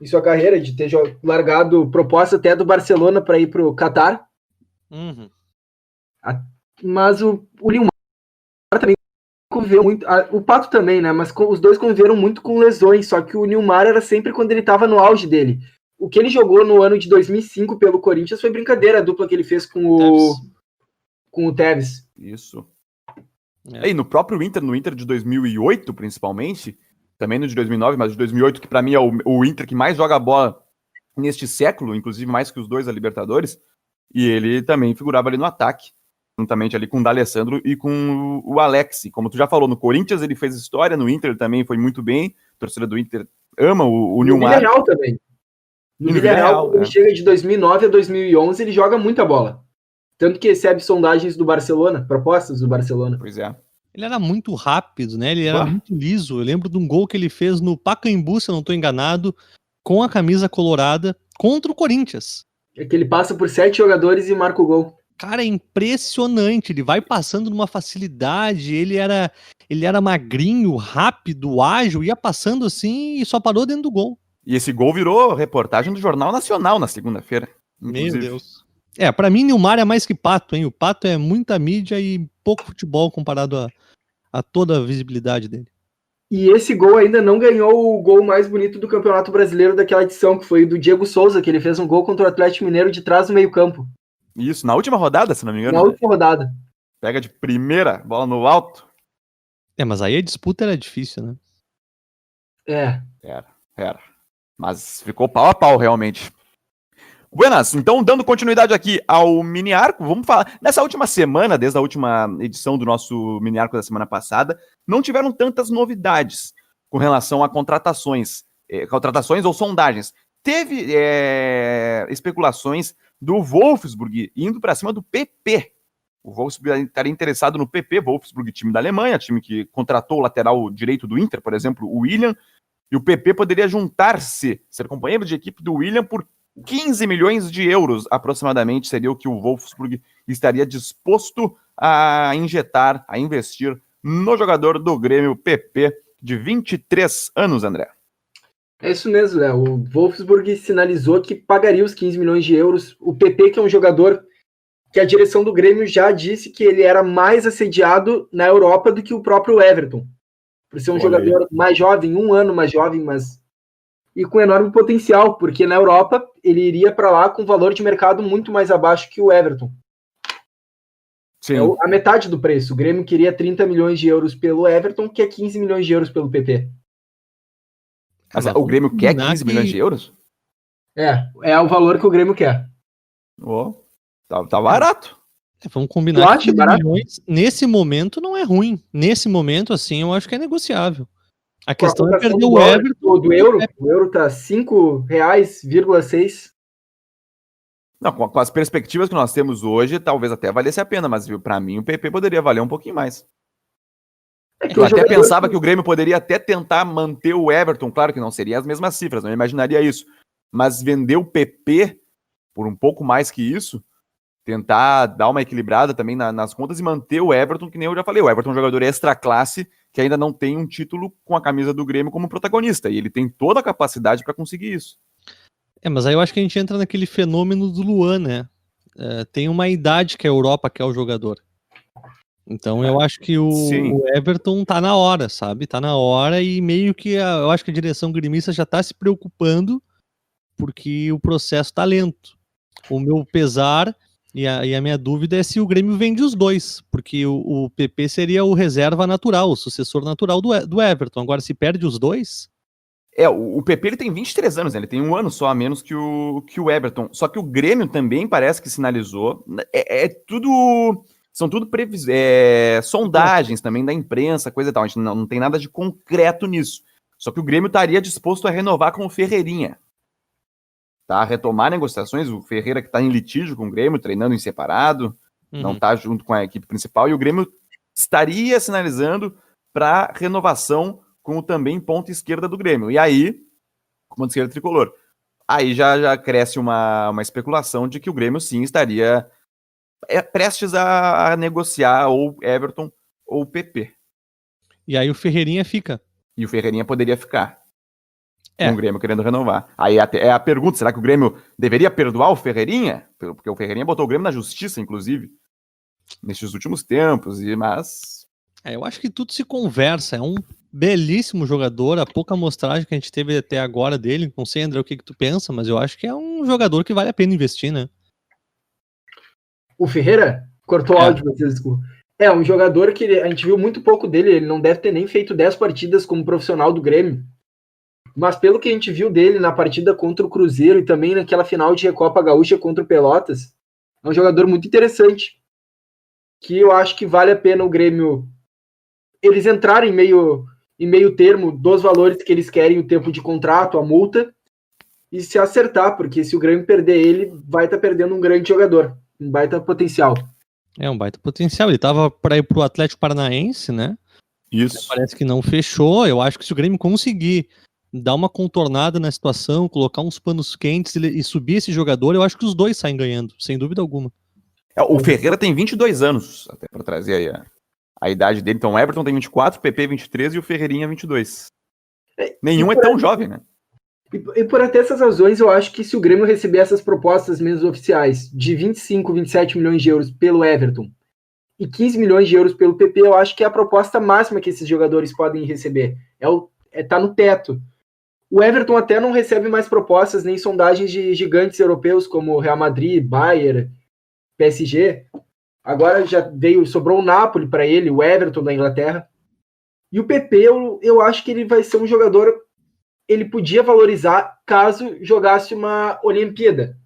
em sua carreira, de ter largado proposta até do Barcelona para ir para o Qatar, Uhum. mas o, o Nilmar também conviveu muito, ah, o Pato também, né, mas com- os dois conviveram muito com lesões, só que o Nilmar era sempre quando ele estava no auge dele. O que ele jogou no ano de 2005 pelo Corinthians foi brincadeira, a dupla que ele fez com o, Tevez. com o Tevez. Isso. É. E no próprio Inter, no Inter de 2008, principalmente, também no de 2009, mas de 2008, que pra mim é o, o Inter que mais joga bola neste século, inclusive mais que os dois da Libertadores, e ele também figurava ali no ataque, juntamente ali com o D'Alessandro e com o, Alex. Como tu já falou, no Corinthians ele fez história, no Inter ele também foi muito bem, a torcida do Inter ama o, o No Nilmar. Villarreal também. No no Villarreal, ele é. chega de 2009 a 2011, ele joga muita bola. Tanto que recebe sondagens do Barcelona, propostas do Barcelona. Pois é. Ele era muito rápido, né? Ele era Bah. muito liso. Eu lembro de um gol que ele fez no Pacaembu, se eu não estou enganado, com a camisa colorada contra o Corinthians. É que ele passa por sete jogadores e marca o gol. Cara, é impressionante. Ele vai passando numa facilidade. Ele era, ele era magrinho, rápido, ágil, ia passando assim e só parou dentro do gol. E esse gol virou reportagem do Jornal Nacional na segunda-feira. Meu. Deus. É, pra mim, Nilmar é mais que Pato, hein? O Pato é muita mídia e pouco futebol comparado a, a toda a visibilidade dele. E esse gol ainda não ganhou o gol mais bonito do Campeonato Brasileiro daquela edição, que foi o do Diego Souza, que ele fez um gol contra o Atlético Mineiro de trás do meio-campo, Isso, na última rodada, se não me engano. na né? última rodada. Pega de primeira, bola no alto. É, mas aí a disputa era difícil, né? É. Era. Mas ficou pau a pau, realmente. Buenas, então dando continuidade aqui ao mini arco, vamos falar. Nessa última semana, desde a última edição do nosso mini arco da semana passada, não tiveram tantas novidades com relação a contratações, eh, contratações ou sondagens. Teve eh, especulações do Wolfsburg indo para cima do PP. O Wolfsburg estaria interessado no PP, Wolfsburg, time da Alemanha, time que contratou o lateral direito do Inter, por exemplo, o William. E o PP poderia juntar-se, ser companheiro de equipe do William por 15 milhões de euros, aproximadamente, seria o que o Wolfsburg estaria disposto a injetar, a investir no jogador do Grêmio PP de 23 anos, André. É isso mesmo, Léo. O Wolfsburg sinalizou que pagaria os 15 milhões de euros. O PP, que é um jogador que a direção do Grêmio já disse que ele era mais assediado na Europa do que o próprio Everton. Por ser um Olha jogador aí. mais jovem, um ano mais jovem, mas e com enorme potencial, porque na Europa ele iria para lá com valor de mercado muito mais abaixo que o Everton. Sim. É a metade do preço. O Grêmio queria 30 milhões de euros pelo Everton, que é 15 milhões de euros pelo PP. Mas o Grêmio quer 15 milhões de euros? É, é o valor que o Grêmio quer. Oh, tá, tá barato. É, vamos combinar que milhões, nesse momento não é ruim. Nesse momento, assim, eu acho que é negociável. A questão a é perder o Everton. Do euro, é... o euro tá R$ 5,6. Não, com, com, as perspectivas que nós temos hoje, talvez até valesse a pena, mas para mim o PP poderia valer um pouquinho mais. É eu até pensava que o Grêmio poderia até tentar manter o Everton, claro que não seria as mesmas cifras, não imaginaria isso. Mas vender o PP por um pouco mais que isso, tentar dar uma equilibrada também na, nas contas e manter o Everton, que nem eu já falei, o Everton é um jogador extra classe que ainda não tem um título com a camisa do Grêmio como protagonista, e ele tem toda a capacidade para conseguir isso. É, mas aí eu acho que a gente entra naquele fenômeno do Luan, né? É, tem uma idade que a Europa quer o jogador. Então eu acho que o, o, Everton tá na hora, sabe? Tá na hora e meio que a, eu acho que a direção gremista já tá se preocupando porque o processo tá lento. O meu pesar e a, e a, minha dúvida é se o Grêmio vende os dois, porque o, o PP seria o reserva natural, o sucessor natural do, do Everton. Agora, se perde os dois. É, o, o PP ele tem 23 anos, né? ele tem um ano só a menos que o, que o Everton. Só que o Grêmio também parece que sinalizou. É, é tudo. São tudo previs, é, sondagens também da imprensa, coisa e tal. A gente não, não tem nada de concreto nisso. Só que o Grêmio estaria disposto a renovar com o Ferreirinha tá? Retomar negociações. O Ferreira que está em litígio com o Grêmio, treinando em separado, uhum. não está junto com a equipe principal, e o Grêmio estaria sinalizando para renovação com o também ponta esquerda do Grêmio. E aí, ponta esquerda tricolor. Aí já, já cresce uma, uma especulação de que o Grêmio sim estaria é, prestes a, a negociar ou Everton ou PP. E aí o Ferreirinha fica. E o Ferreirinha poderia ficar é. com o Grêmio querendo renovar. Aí é a pergunta: será que o Grêmio deveria perdoar o Ferreirinha? Porque o Ferreirinha botou o Grêmio na justiça, inclusive, nesses últimos tempos, e mas. É, eu acho que tudo se conversa. É um belíssimo jogador, a pouca amostragem que a gente teve até agora dele. Não sei, André, o que, que tu pensa, mas eu acho que é um jogador que vale a pena investir, né? O Ferreira? Cortou o é. áudio, vocês desculpa. É, um jogador que a gente viu muito pouco dele, ele não deve ter nem feito 10 partidas como profissional do Grêmio. Mas pelo que a gente viu dele na partida contra o Cruzeiro e também naquela final de Recopa Gaúcha contra o Pelotas, é um jogador muito interessante. Que eu acho que vale a pena o Grêmio eles entrarem em meio, em meio termo dos valores que eles querem, o tempo de contrato, a multa, e se acertar, porque se o Grêmio perder ele, vai estar tá perdendo um grande jogador, um baita potencial. É, um baita potencial. Ele estava para ir para o Atlético Paranaense, né? Isso. Parece que não fechou. Eu acho que se o Grêmio conseguir dar uma contornada na situação, colocar uns panos quentes e, subir esse jogador, eu acho que os dois saem ganhando, sem dúvida alguma. É, o Ferreira tem 22 anos, até para trazer aí a, a, idade dele. Então o Everton tem 24, o PP 23 e o Ferreirinha 22. É, Nenhum é tão jovem, né? E, e por até essas razões, eu acho que se o Grêmio receber essas propostas mesmo oficiais de 25, 27 milhões de euros pelo Everton e 15 milhões de euros pelo PP, eu acho que é a proposta máxima que esses jogadores podem receber. É o é, tá no teto. O Everton até não recebe mais propostas nem sondagens de gigantes europeus como Real Madrid, Bayern, PSG. Agora já veio, sobrou o Napoli para ele, o Everton da Inglaterra. E o PP, eu, eu acho que ele vai ser um jogador. Ele podia valorizar caso jogasse uma Olimpíada.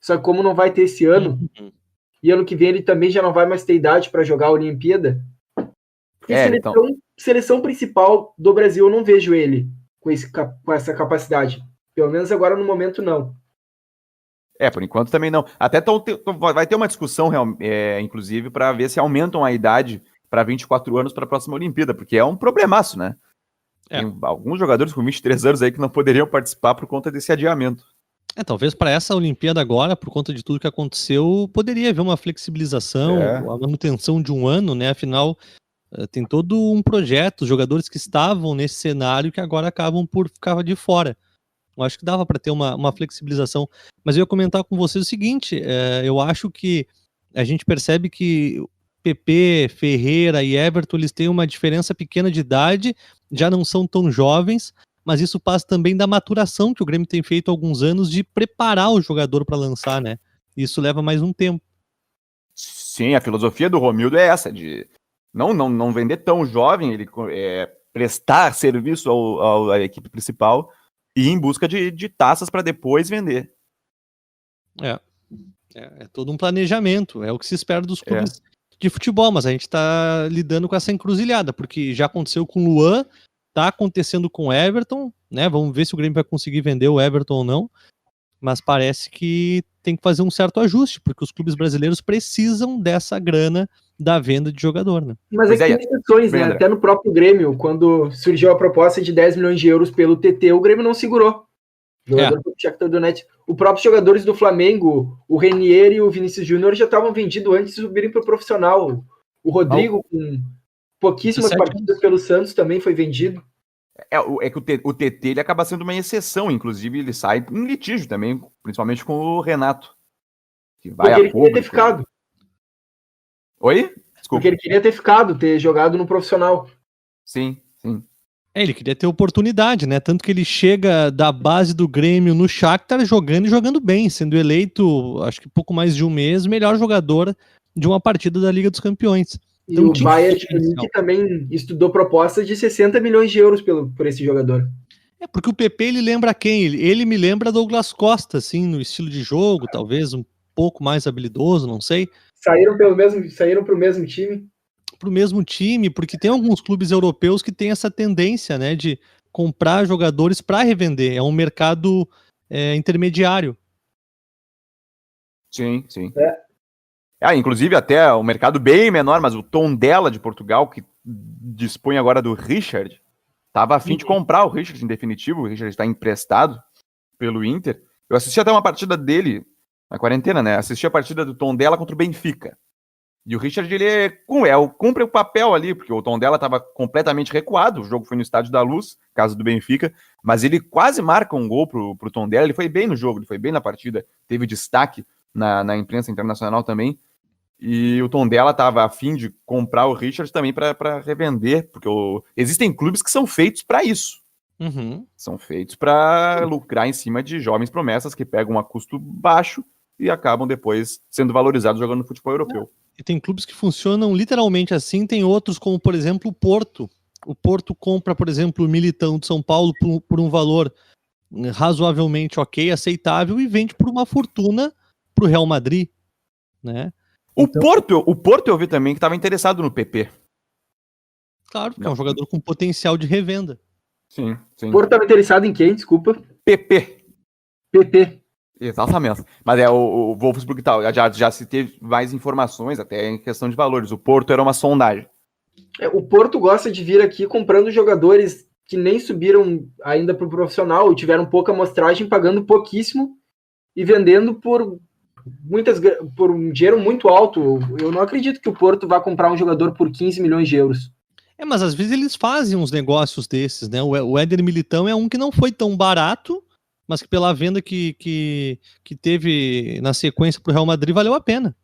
Só que como não vai ter esse ano, Uhum. e ano que vem ele também já não vai mais ter idade para jogar a Olimpíada. É, seleção, seleção principal do Brasil, eu não vejo ele com, esse, com essa capacidade. Pelo menos agora no momento, não. É, por enquanto também não. Até tão, vai ter uma discussão, real- é, inclusive, para ver se aumentam a idade para 24 anos para a próxima Olimpíada, porque é um problemaço, né? É. Tem alguns jogadores com 23 anos aí que não poderiam participar por conta desse adiamento. É, talvez para essa Olimpíada agora, por conta de tudo que aconteceu, poderia haver uma flexibilização, É. a manutenção de um ano, né? Afinal, tem todo um projeto, jogadores que estavam nesse cenário que agora acabam por ficar de fora. Eu acho que dava para ter uma, uma flexibilização. Mas eu ia comentar com vocês o seguinte: eh, eu acho que a gente percebe que PP, Ferreira e Everton eles têm uma diferença pequena de idade, já não são tão jovens, mas isso passa também da maturação que o Grêmio tem feito há alguns anos de preparar o jogador para lançar, né? Isso leva mais um tempo. Sim, a filosofia do Romildo é essa, de não, não, não vender tão jovem, ele é, prestar serviço ao, ao- à equipe principal e ir em busca de, de taças para depois vender. É, é todo um planejamento, é o que se espera dos clubes de futebol, mas a gente está lidando com essa encruzilhada, porque já aconteceu com o Luan, tá acontecendo com o Everton, né? Vamos ver se o Grêmio vai conseguir vender o Everton ou não. Mas parece que tem que fazer um certo ajuste, porque os clubes brasileiros precisam dessa grana da venda de jogador, né? Mas Pois é que é, tem exceções, né? Até no próprio Grêmio, quando surgiu a proposta de 10 milhões de euros pelo TT, o Grêmio não segurou. O jogador do Shakhtar Donetsk. Os próprios jogadores do Flamengo, o Renier e o Vinícius Júnior já estavam vendidos antes de subirem para o profissional. O Rodrigo, com pouquíssimas 17 partidas pelo Santos, também foi vendido. É, o- é que o, T- o TT ele acaba sendo uma exceção, inclusive ele sai em litígio também, principalmente com o Renato. Que vai Porque a ele queria ter público. ficado. Oi? Desculpa. Porque ele queria ter ficado, ter jogado no profissional. Sim, sim. É, ele queria ter oportunidade, né? Tanto que ele chega da base do Grêmio no Shakhtar jogando e jogando bem, sendo eleito, acho que pouco mais de um mês, melhor jogador de uma partida da Liga dos Campeões. E Então, o tinha Bayern de potencial. Munique também estudou propostas de 60 milhões de euros pelo, por esse jogador. É porque o PP ele lembra quem? Ele, ele me lembra Douglas Costa, assim, no estilo de jogo, talvez um pouco mais habilidoso, não sei. Saíram pelo mesmo, saíram para o mesmo time. Pro mesmo time, porque tem alguns clubes europeus que têm essa tendência, né, de comprar jogadores para revender. É um mercado é, intermediário. Sim, sim. É. Ah, inclusive até o mercado bem menor, mas o tom dela de Portugal, que dispõe agora do Richard, tava a fim de comprar o Richard em definitivo. O Richard está emprestado pelo Inter. Eu assisti até uma partida dele na quarentena, né? Assisti a partida do tom dela contra o Benfica. E o Richard, ele é, cum- é, o- cumpre o papel ali, porque o tom dela estava completamente recuado. O jogo foi no Estádio da Luz, caso do Benfica, mas ele quase marca um gol pro, pro tom dela. Ele foi bem no jogo, ele foi bem na partida, teve destaque na, na imprensa internacional também. E o tom dela estava a fim de comprar o Richard também para revender, porque o- existem clubes que são feitos para isso. Uhum. São feitos para lucrar em cima de jovens promessas que pegam a custo baixo e acabam depois sendo valorizados jogando no futebol europeu. E tem clubes que funcionam literalmente assim, tem outros, como por exemplo o Porto. O Porto compra, por exemplo, o Militão de São Paulo por, por um valor eh, razoavelmente ok, aceitável, e vende por uma fortuna para o Real Madrid. Né? O, Então- Porto, o Porto eu vi também que estava interessado no PP. Claro, que é um jogador com potencial de revenda. Sim, sim. O Porto estava interessado em quem? Desculpa. PP. PP. Exatamente. Mas é o, o Wolfsburg e tal. Já, já se teve mais informações, até em questão de valores. O Porto era uma sondagem. É, o Porto gosta de vir aqui comprando jogadores que nem subiram ainda para o profissional, ou tiveram pouca amostragem, pagando pouquíssimo e vendendo por muitas por um dinheiro muito alto. Eu- Eu não acredito que o Porto vá comprar um jogador por 15 milhões de euros. É, mas às vezes eles fazem uns negócios desses, né? O, o Éder Militão é um que não foi tão barato, mas que pela venda que, que, que teve na sequência para o Real Madrid valeu a pena.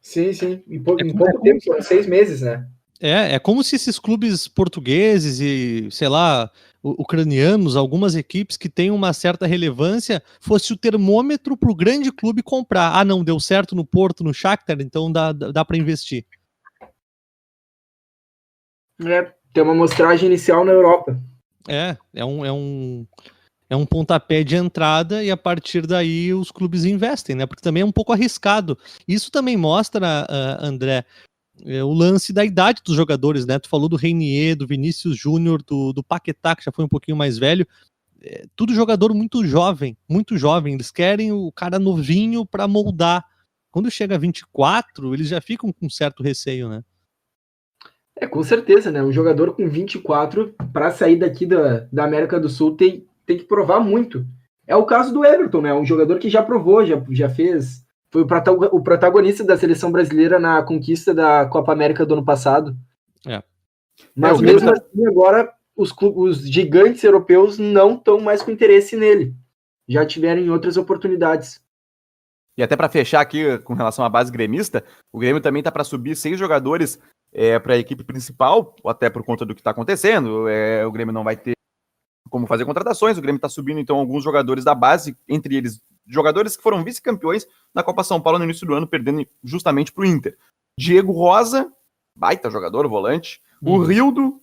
Sim, sim. Em, pou- É em pouco é tempo, foram seis meses, né? É, é como se esses clubes portugueses e, sei lá, ucranianos, algumas equipes que têm uma certa relevância, fosse o termômetro para o grande clube comprar. Ah, não, deu certo no Porto, no Shakhtar, então dá, dá, dá para investir. É, tem uma amostragem inicial na Europa. É, é um, é um, é um pontapé de entrada e a partir daí os clubes investem, né? Porque também é um pouco arriscado. Isso também mostra, uh, André, é, o lance da idade dos jogadores, né? Tu falou do Reinier, do Vinícius Júnior, do, do Paquetá, que já foi um pouquinho mais velho. É, tudo jogador muito jovem, muito jovem. Eles querem o cara novinho para moldar. Quando chega a 24, eles já ficam com certo receio, né? É, com certeza, né? Um jogador com 24, para sair daqui da, da América do Sul, tem, tem que provar muito. É o caso do Everton, né? Um jogador que já provou, já, já fez. Foi o protagonista da seleção brasileira na conquista da Copa América do ano passado. É. Mas é, mesmo tá... assim, agora os, os gigantes europeus não estão mais com interesse nele. Já tiveram outras oportunidades. E até para fechar aqui com relação à base gremista, o Grêmio também está para subir seis jogadores é, para a equipe principal, até por conta do que está acontecendo. É, o Grêmio não vai ter como fazer contratações, o Grêmio está subindo então alguns jogadores da base, entre eles jogadores que foram vice-campeões na Copa São Paulo no início do ano, perdendo justamente para o Inter. Diego Rosa, baita jogador, volante. Uhum. O Rildo,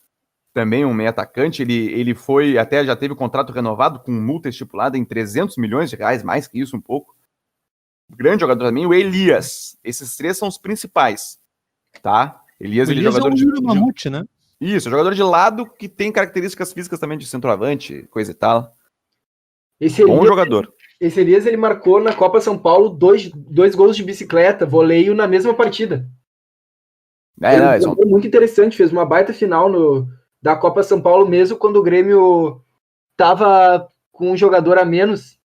também um meio atacante, ele, ele foi, até já teve o contrato renovado com multa estipulada em 300 milhões de reais, mais que isso um pouco. Grande jogador também, o Elias. Esses três são os principais, tá? Elias, ele é jogador é de, Mamute, né? Isso, jogador de lado que tem características físicas também de centroavante, coisa e tal. Esse Bom Elias, jogador. Esse Elias ele marcou na Copa São Paulo dois, dois gols de bicicleta, voleio na mesma partida. É, ele não, é muito interessante, fez uma baita final no, da Copa São Paulo mesmo quando o Grêmio tava com um jogador a menos.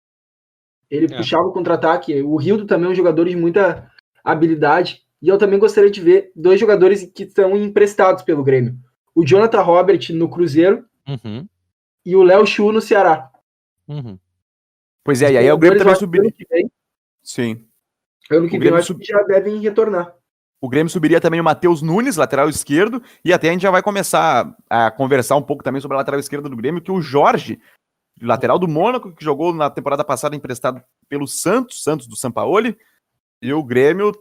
Ele é. puxava o contra-ataque. O Rildo também é um jogador de muita habilidade. E eu também gostaria de ver dois jogadores que estão emprestados pelo Grêmio. O Jonathan Robert no Cruzeiro uhum. e o Léo Chu no Ceará. Uhum. Pois é, e aí o Grêmio também subiria. Sim. Ano que vem eu acho sub... que já devem retornar. O Grêmio subiria também o Matheus Nunes, lateral esquerdo, e até a gente já vai começar a conversar um pouco também sobre a lateral esquerda do Grêmio, que o Jorge, lateral do Mônaco, que jogou na temporada passada emprestado pelo Santos, Santos do Sampaoli, e o Grêmio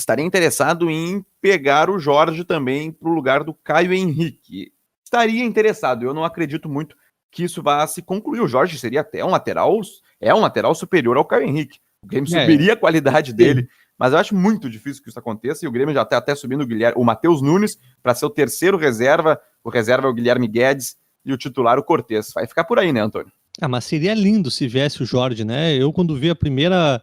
estaria interessado em pegar o Jorge também para o lugar do Caio Henrique. Estaria interessado, eu não acredito muito que isso vá se concluir. O Jorge seria até um lateral, é um lateral superior ao Caio Henrique. O Grêmio é. subiria a qualidade dele, mas eu acho muito difícil que isso aconteça e o Grêmio já está até subindo o, Guilherme, o Matheus Nunes para ser o terceiro reserva. O reserva é o Guilherme Guedes e o titular o Cortez. Vai ficar por aí, né, Antônio? Ah, mas seria lindo se viesse o Jorge, né? Eu, quando vi a primeira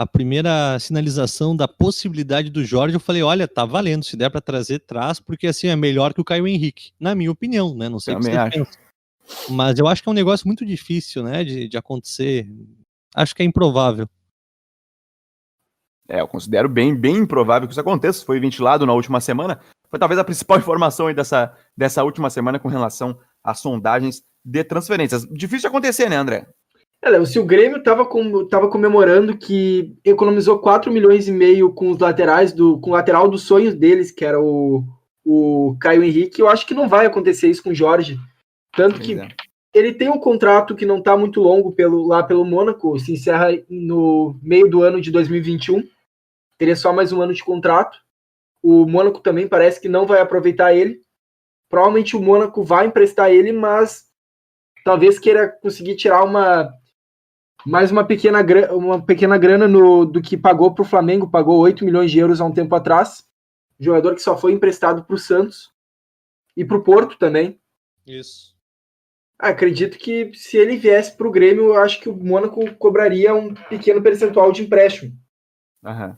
a primeira sinalização da possibilidade do Jorge, eu falei, olha, tá valendo, se der para trazer, traz, porque assim é melhor que o Caio Henrique, na minha opinião, né? Não sei o que você acho. pensa. Mas eu acho que é um negócio muito difícil, né, de, de acontecer. Acho que é improvável. É, eu considero bem, bem improvável que isso aconteça. Foi ventilado na última semana. Foi talvez a principal *laughs* informação aí dessa, dessa última semana com relação às sondagens de transferências. Difícil de acontecer, né, André? É, se o Grêmio estava com, tava comemorando que economizou 4 milhões e meio com os laterais, do, com o lateral dos sonhos deles, que era o, o Caio Henrique, eu acho que não vai acontecer isso com o Jorge. Tanto que é. ele tem um contrato que não está muito longo pelo, lá pelo Mônaco, se encerra no meio do ano de 2021. Teria só mais um ano de contrato. O Mônaco também parece que não vai aproveitar ele. Provavelmente o Mônaco vai emprestar ele, mas talvez queira conseguir tirar uma mais uma pequena, uma pequena grana no, do que pagou para o Flamengo, pagou 8 milhões de euros há um tempo atrás. Jogador que só foi emprestado para o Santos e para o Porto também. Isso. Acredito que se ele viesse para o Grêmio, eu acho que o Mônaco cobraria um pequeno percentual de empréstimo. Uhum.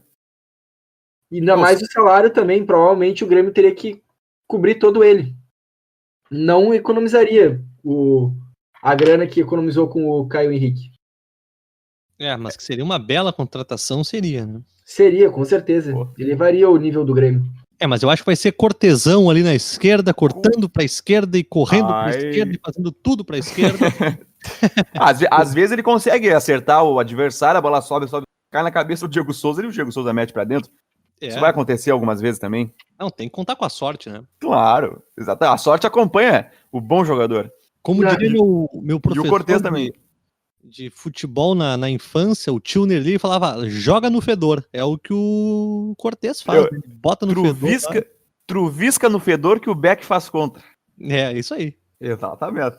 E ainda Nossa. mais o salário também, provavelmente o Grêmio teria que cobrir todo ele. Não economizaria o, a grana que economizou com o Caio Henrique. É, mas que seria uma bela contratação, seria, né? Seria, com certeza. Pô. Elevaria o nível do Grêmio. É, mas eu acho que vai ser cortesão ali na esquerda, cortando para a esquerda e correndo para a esquerda e fazendo tudo para a esquerda. *laughs* às, às, vezes ele consegue acertar o adversário, a bola sobe, sobe, cai na cabeça do Diego Souza e o Diego Souza mete para dentro. É. Isso vai acontecer algumas vezes também? Não, tem que contar com a sorte, né? Claro, exato. A sorte acompanha o bom jogador. Como diria meu, meu professor. E o Cortez também de futebol na, na infância, o tio Nerli falava, joga no fedor. É o que o Cortez faz, Eu, né? bota no truvisca, fedor. Tá? Truvisca no fedor que o Beck faz contra. É, isso aí. Exatamente.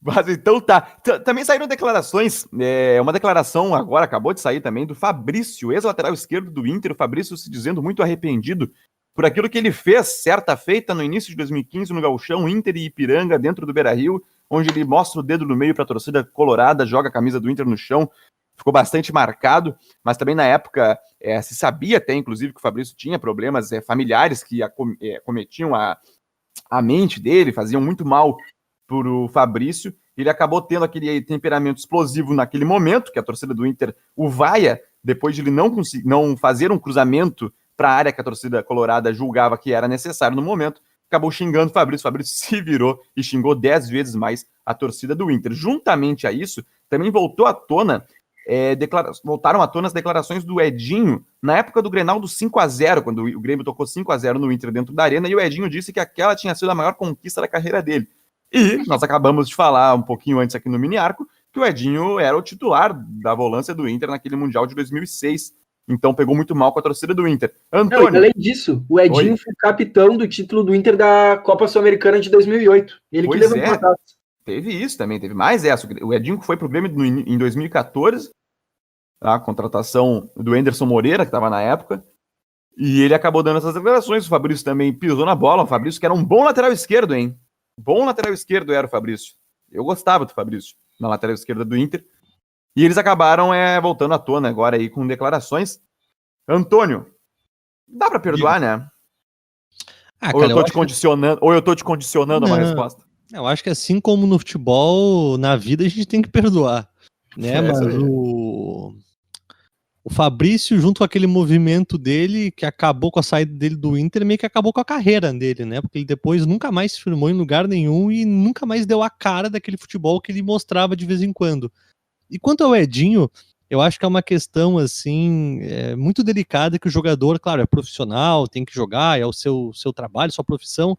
Mas então tá. T também saíram declarações. É, uma declaração agora acabou de sair também do Fabrício, ex-lateral esquerdo do Inter. O Fabrício se dizendo muito arrependido por aquilo que ele fez certa feita no início de 2015 no Gauchão, Inter e Ipiranga, dentro do Beira Rio, onde ele mostra o dedo no meio para a torcida colorada, joga a camisa do Inter no chão. Ficou bastante marcado, mas também na época é, se sabia até, inclusive, que o Fabrício tinha problemas é, familiares que é, cometiam a, a mente dele, faziam muito mal por o Fabrício. Ele acabou tendo aquele temperamento explosivo naquele momento, que a torcida do Inter o vaia, depois de ele não, não fazer um cruzamento para a área que a torcida colorada julgava que era necessário no momento, acabou xingando o Fabrício. O Fabrício se virou e xingou dez vezes mais a torcida do Inter. Juntamente a isso, também voltou à tona é, declara... voltaram à tona as declarações do Edinho na época do Grenal do 5 a 0 quando o Grêmio tocou 5 a 0 no Inter dentro da arena, e o Edinho disse que aquela tinha sido a maior conquista da carreira dele. E nós acabamos de falar um pouquinho antes aqui no mini arco que o Edinho era o titular da volância do Inter naquele Mundial de 2006. Então pegou muito mal com a torcida do Inter. Antônio. Não, além disso, o Edinho Oi? foi capitão do título do Inter da Copa Sul-Americana de 2008. Ele pois que levantou é. a taça. Teve isso também, teve mais essa. O Edinho foi pro Grêmio em 2014, a contratação do Anderson Moreira, que estava na época, e ele acabou dando essas declarações. O Fabrício também pisou na bola. O Fabrício, que era um bom lateral esquerdo, hein? Bom lateral esquerdo era o Fabrício. Eu gostava do Fabrício na lateral esquerda do Inter. E eles acabaram é, voltando à tona agora aí com declarações. Antônio, dá para perdoar, né? Ah, ou, eu tô te condicionando, ou eu tô te condicionando uma resposta. Eu acho que assim como no futebol, na vida a gente tem que perdoar. Né? É, Mas o o Fabrício, junto com aquele movimento dele, que acabou com a saída dele do Inter, meio que acabou com a carreira dele, né? Porque ele depois nunca mais se firmou em lugar nenhum e nunca mais deu a cara daquele futebol que ele mostrava de vez em quando. E quanto ao Edinho, eu acho que é uma questão, assim, é, muito delicada, que o jogador, claro, é profissional, tem que jogar, é o seu, seu trabalho, sua profissão,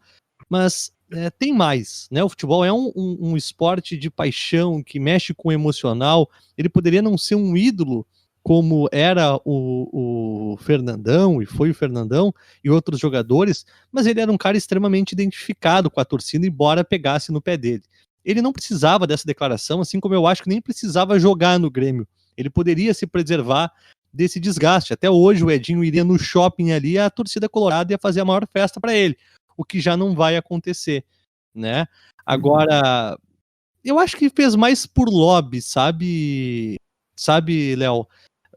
mas é, tem mais, né? O futebol é um, um, um esporte de paixão que mexe com o emocional. Ele poderia não ser um ídolo como era o, o, Fernandão, e foi o Fernandão, e outros jogadores, mas ele era um cara extremamente identificado com a torcida, embora pegasse no pé dele. Ele não precisava dessa declaração, assim como eu acho que nem precisava jogar no Grêmio. Ele poderia se preservar desse desgaste. Até hoje o Edinho iria no shopping ali, a torcida colorada ia fazer a maior festa para ele, o que já não vai acontecer, né? Agora, eu acho que fez mais por lobby, sabe? Sabe, Léo?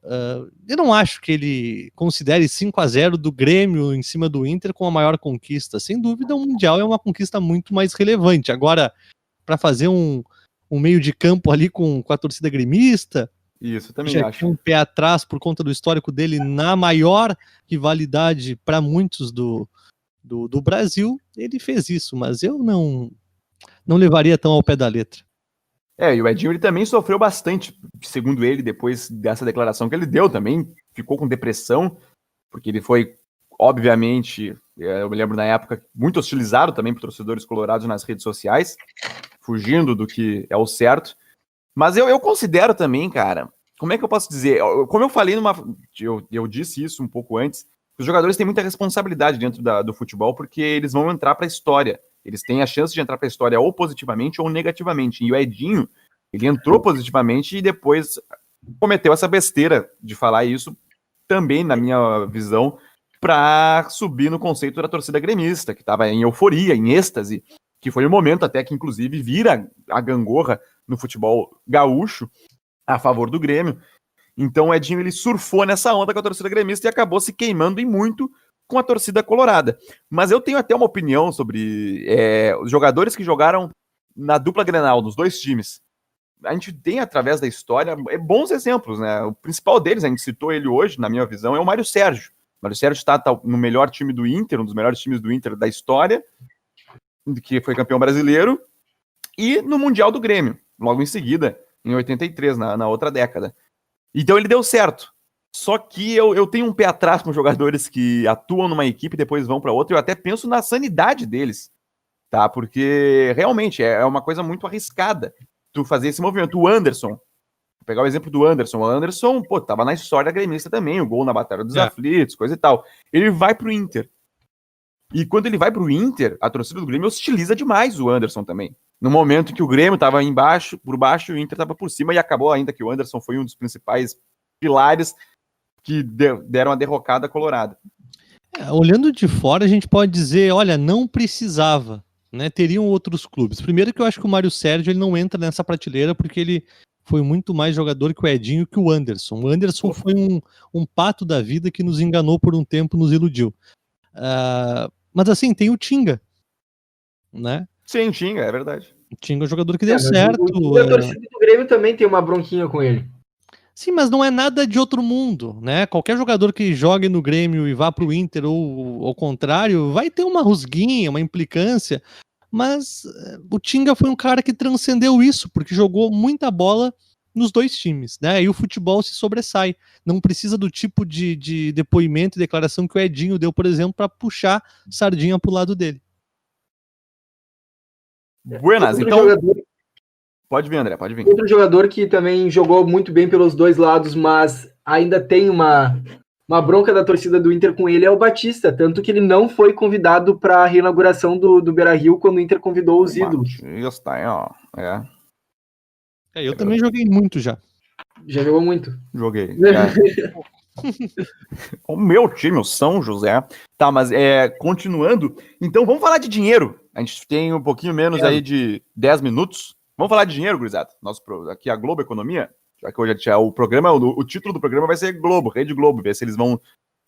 Uh, eu não acho que ele considere 5 a 0 do Grêmio em cima do Inter com a maior conquista. Sem dúvida, o Mundial é uma conquista muito mais relevante. Agora, para fazer um, um, meio de campo ali com, com a torcida gremista, isso, também já acho. um pé atrás por conta do histórico dele na maior rivalidade para muitos do, do, do Brasil, ele fez isso, mas eu não não levaria tão ao pé da letra. É, e o Edinho ele também sofreu bastante, segundo ele, depois dessa declaração que ele deu também, ficou com depressão, porque ele foi, obviamente, é, eu me lembro na época, muito hostilizado também por torcedores colorados nas redes sociais, fugindo do que é o certo. Mas eu, eu considero também, cara, como é que eu posso dizer? Como eu falei numa. Eu, eu disse isso um pouco antes, os jogadores têm muita responsabilidade dentro da, do futebol, porque eles vão entrar para a história. Eles têm a chance de entrar para a história ou positivamente ou negativamente. E o Edinho, ele entrou positivamente e depois cometeu essa besteira de falar isso também, na minha visão, para subir no conceito da torcida gremista, que estava em euforia, em êxtase, que foi o momento até que, inclusive, vira a gangorra no futebol gaúcho a favor do Grêmio. Então o Edinho ele surfou nessa onda com a torcida gremista e acabou se queimando em muito com a torcida colorada. Mas eu tenho até uma opinião sobre é, os jogadores que jogaram na dupla Grenal, nos dois times. A gente tem, através da história, é, bons exemplos, né? O principal deles, a gente citou ele hoje, na minha visão, é o Mário Sérgio. O Mário Sérgio está tá no melhor time do Inter, um dos melhores times do Inter da história, que foi campeão brasileiro, e no Mundial do Grêmio, logo em seguida, em 83, na, na outra década. Então ele deu certo. Só que eu, eu tenho um pé atrás com jogadores que atuam numa equipe e depois vão para outra. Eu até penso na sanidade deles, tá? Porque realmente é, é uma coisa muito arriscada tu fazer esse movimento. O Anderson, vou pegar o exemplo do Anderson. O Anderson, pô, tava na história gremista também, o gol na Batalha dos é. Aflitos, coisa e tal. Ele vai pro Inter. E quando ele vai pro Inter, a torcida do Grêmio hostiliza demais o Anderson também. No momento que o Grêmio estava embaixo, por baixo, o Inter estava por cima e acabou ainda que o Anderson foi um dos principais pilares que deram a derrocada colorada. É, olhando de fora, a gente pode dizer, olha, não precisava, né? Teriam outros clubes. Primeiro que eu acho que o Mário Sérgio ele não entra nessa prateleira porque ele foi muito mais jogador que o Edinho que o Anderson. O Anderson foi um, um pato da vida que nos enganou por um tempo, nos iludiu. Uh, mas assim, tem o Tinga, né? Sim, Tinga, é verdade. O Tinga é um jogador que é, deu certo. O, o, a torcida do Grêmio também tem uma bronquinha com ele. Sim, mas não é nada de outro mundo, né? Qualquer jogador que jogue no Grêmio e vá para o Inter ou ao contrário, vai ter uma rusguinha, uma implicância, mas eh, o Tinga foi um cara que transcendeu isso, porque jogou muita bola nos dois times, né? E o futebol se sobressai. Não precisa do tipo de, de depoimento e declaração que o Edinho deu, por exemplo, para puxar sardinha pro lado dele. Buenas, então. Jogador... Pode vir, André, pode vir. Outro jogador que também jogou muito bem pelos dois lados, mas ainda tem uma, uma bronca da torcida do Inter com ele é o Batista, tanto que ele não foi convidado para a reinauguração do, do Beira Rio quando o Inter convidou os ídolos. Batista, ó. É. é eu também joguei muito já. Já jogou muito. Joguei. *laughs* É. o meu time, o São José. Tá, mas é, continuando. Então vamos falar de dinheiro. A gente tem um pouquinho menos é. aí de 10 minutos. Vamos falar de dinheiro, gurizada? Nosso, aqui a Globo Economia. Já que hoje é o programa, o, o, título do programa vai ser Globo, Rede Globo, ver se eles vão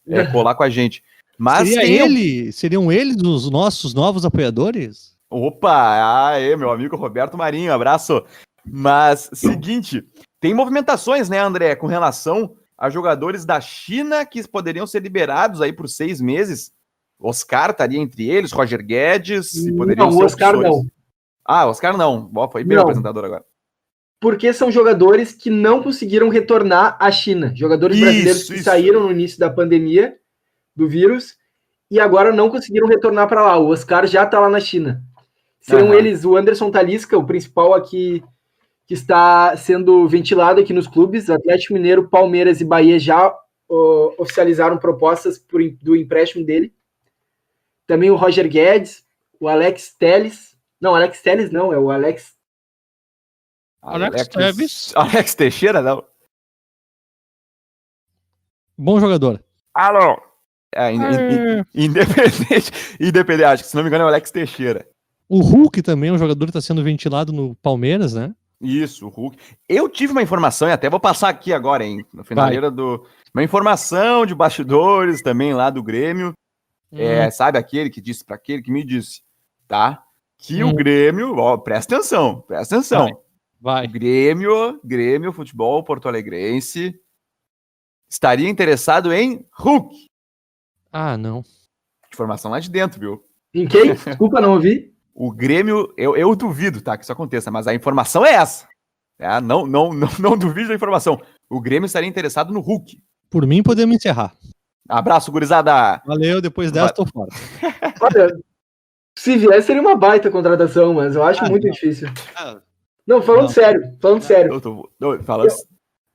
é, *laughs* colar com a gente. Mas Seria ele, seriam eles os nossos novos apoiadores? Opa, aê, meu amigo Roberto Marinho, abraço. Mas, seguinte, tem movimentações, né, André, com relação a jogadores da China que poderiam ser liberados aí por seis meses. Oscar estaria entre eles, Roger Guedes, e poderiam não, ser Oscar opções. não. Ah, Oscar não. foi bem não. apresentador agora porque são jogadores que não conseguiram retornar à China. Jogadores isso, brasileiros que isso. saíram no início da pandemia do vírus e agora não conseguiram retornar para lá. O Oscar já está lá na China. Serão uhum. eles o Anderson Talisca, o principal aqui que está sendo ventilado aqui nos clubes. Atlético Mineiro, Palmeiras e Bahia já uh, oficializaram propostas por, do empréstimo dele. Também o Roger Guedes, o Alex Teles. Não, Alex Teles não, é o Alex Alex, Alex Alex Teixeira, não. Bom jogador. Alô. É, in, in, independente, independente, acho que se não me engano é o Alex Teixeira. O Hulk também é um jogador que está sendo ventilado no Palmeiras, né? Isso, o Hulk. Eu tive uma informação, e até vou passar aqui agora, hein, no finaleira do. Uma informação de bastidores também lá do Grêmio. Hum. É, sabe aquele que disse para aquele que me disse, tá? Que hum. o Grêmio, ó, presta atenção, presta atenção. Vai. Vai. Grêmio, Grêmio Futebol Porto Alegrense estaria interessado em Hulk. Ah, não. Informação lá de dentro, viu? Em quem? *laughs* Desculpa, não ouvi. O Grêmio, eu, eu duvido, tá, que isso aconteça, mas a informação é essa. É, não, não, *laughs* não, não duvido da informação. O Grêmio estaria interessado no Hulk. Por mim, podemos encerrar. Abraço, gurizada. Valeu, depois dessa, tô fora. *laughs* Olha, se vier, seria uma baita contratação, mas eu acho ah, muito não. difícil. Ah, não, falando não. sério, falando sério. Eu, tô, eu,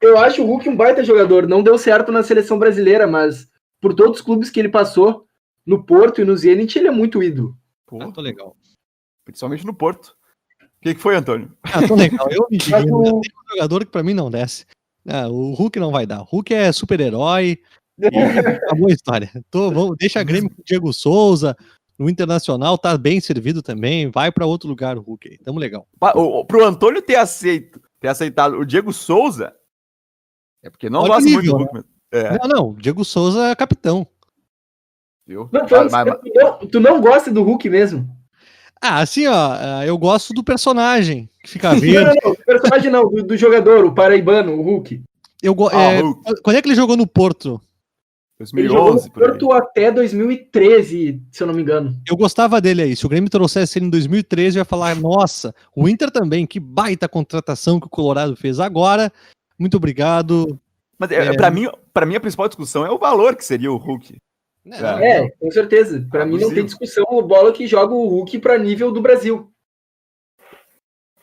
eu, acho o Hulk um baita jogador. Não deu certo na seleção brasileira, mas por todos os clubes que ele passou, no Porto e no Zenit, ele é muito ídolo. Pô, ah, tô legal. Principalmente no Porto. O que, que foi, Antônio? Ah, tô legal. Eu me *laughs* digo, o... um jogador que pra mim não desce. Ah, o Hulk não vai dar. O Hulk é super-herói. *laughs* Acabou a história. Tô, vamos, deixa a Grêmio com o Diego Souza, no Internacional tá bem servido também, vai para outro lugar o Hulk aí, tamo legal. O, pro Antônio ter aceito, ter aceitado o Diego Souza, é porque não gosta muito do Hulk. Né? É. Não, não, Diego Souza é capitão. Viu? Não, mas, mas, mas... Tu não gosta do Hulk mesmo? Ah, assim, ó, é, eu gosto do personagem que fica verde. não, não, não, personagem não, do, do, jogador, o paraibano, o Hulk. Eu go... Ah, é, Hulk. Quando é que ele jogou no Porto? 2011, ele jogou até 2013, se eu não me engano. Eu gostava dele aí. Se o Grêmio trouxesse ele em 2013, eu ia falar: nossa, o Inter também, que baita contratação que o Colorado fez agora. Muito obrigado. Mas é, é... para mim, para mim a principal discussão é o valor que seria o Hulk. É, é com certeza. Para mim não tem discussão o bola que joga o Hulk para nível do Brasil.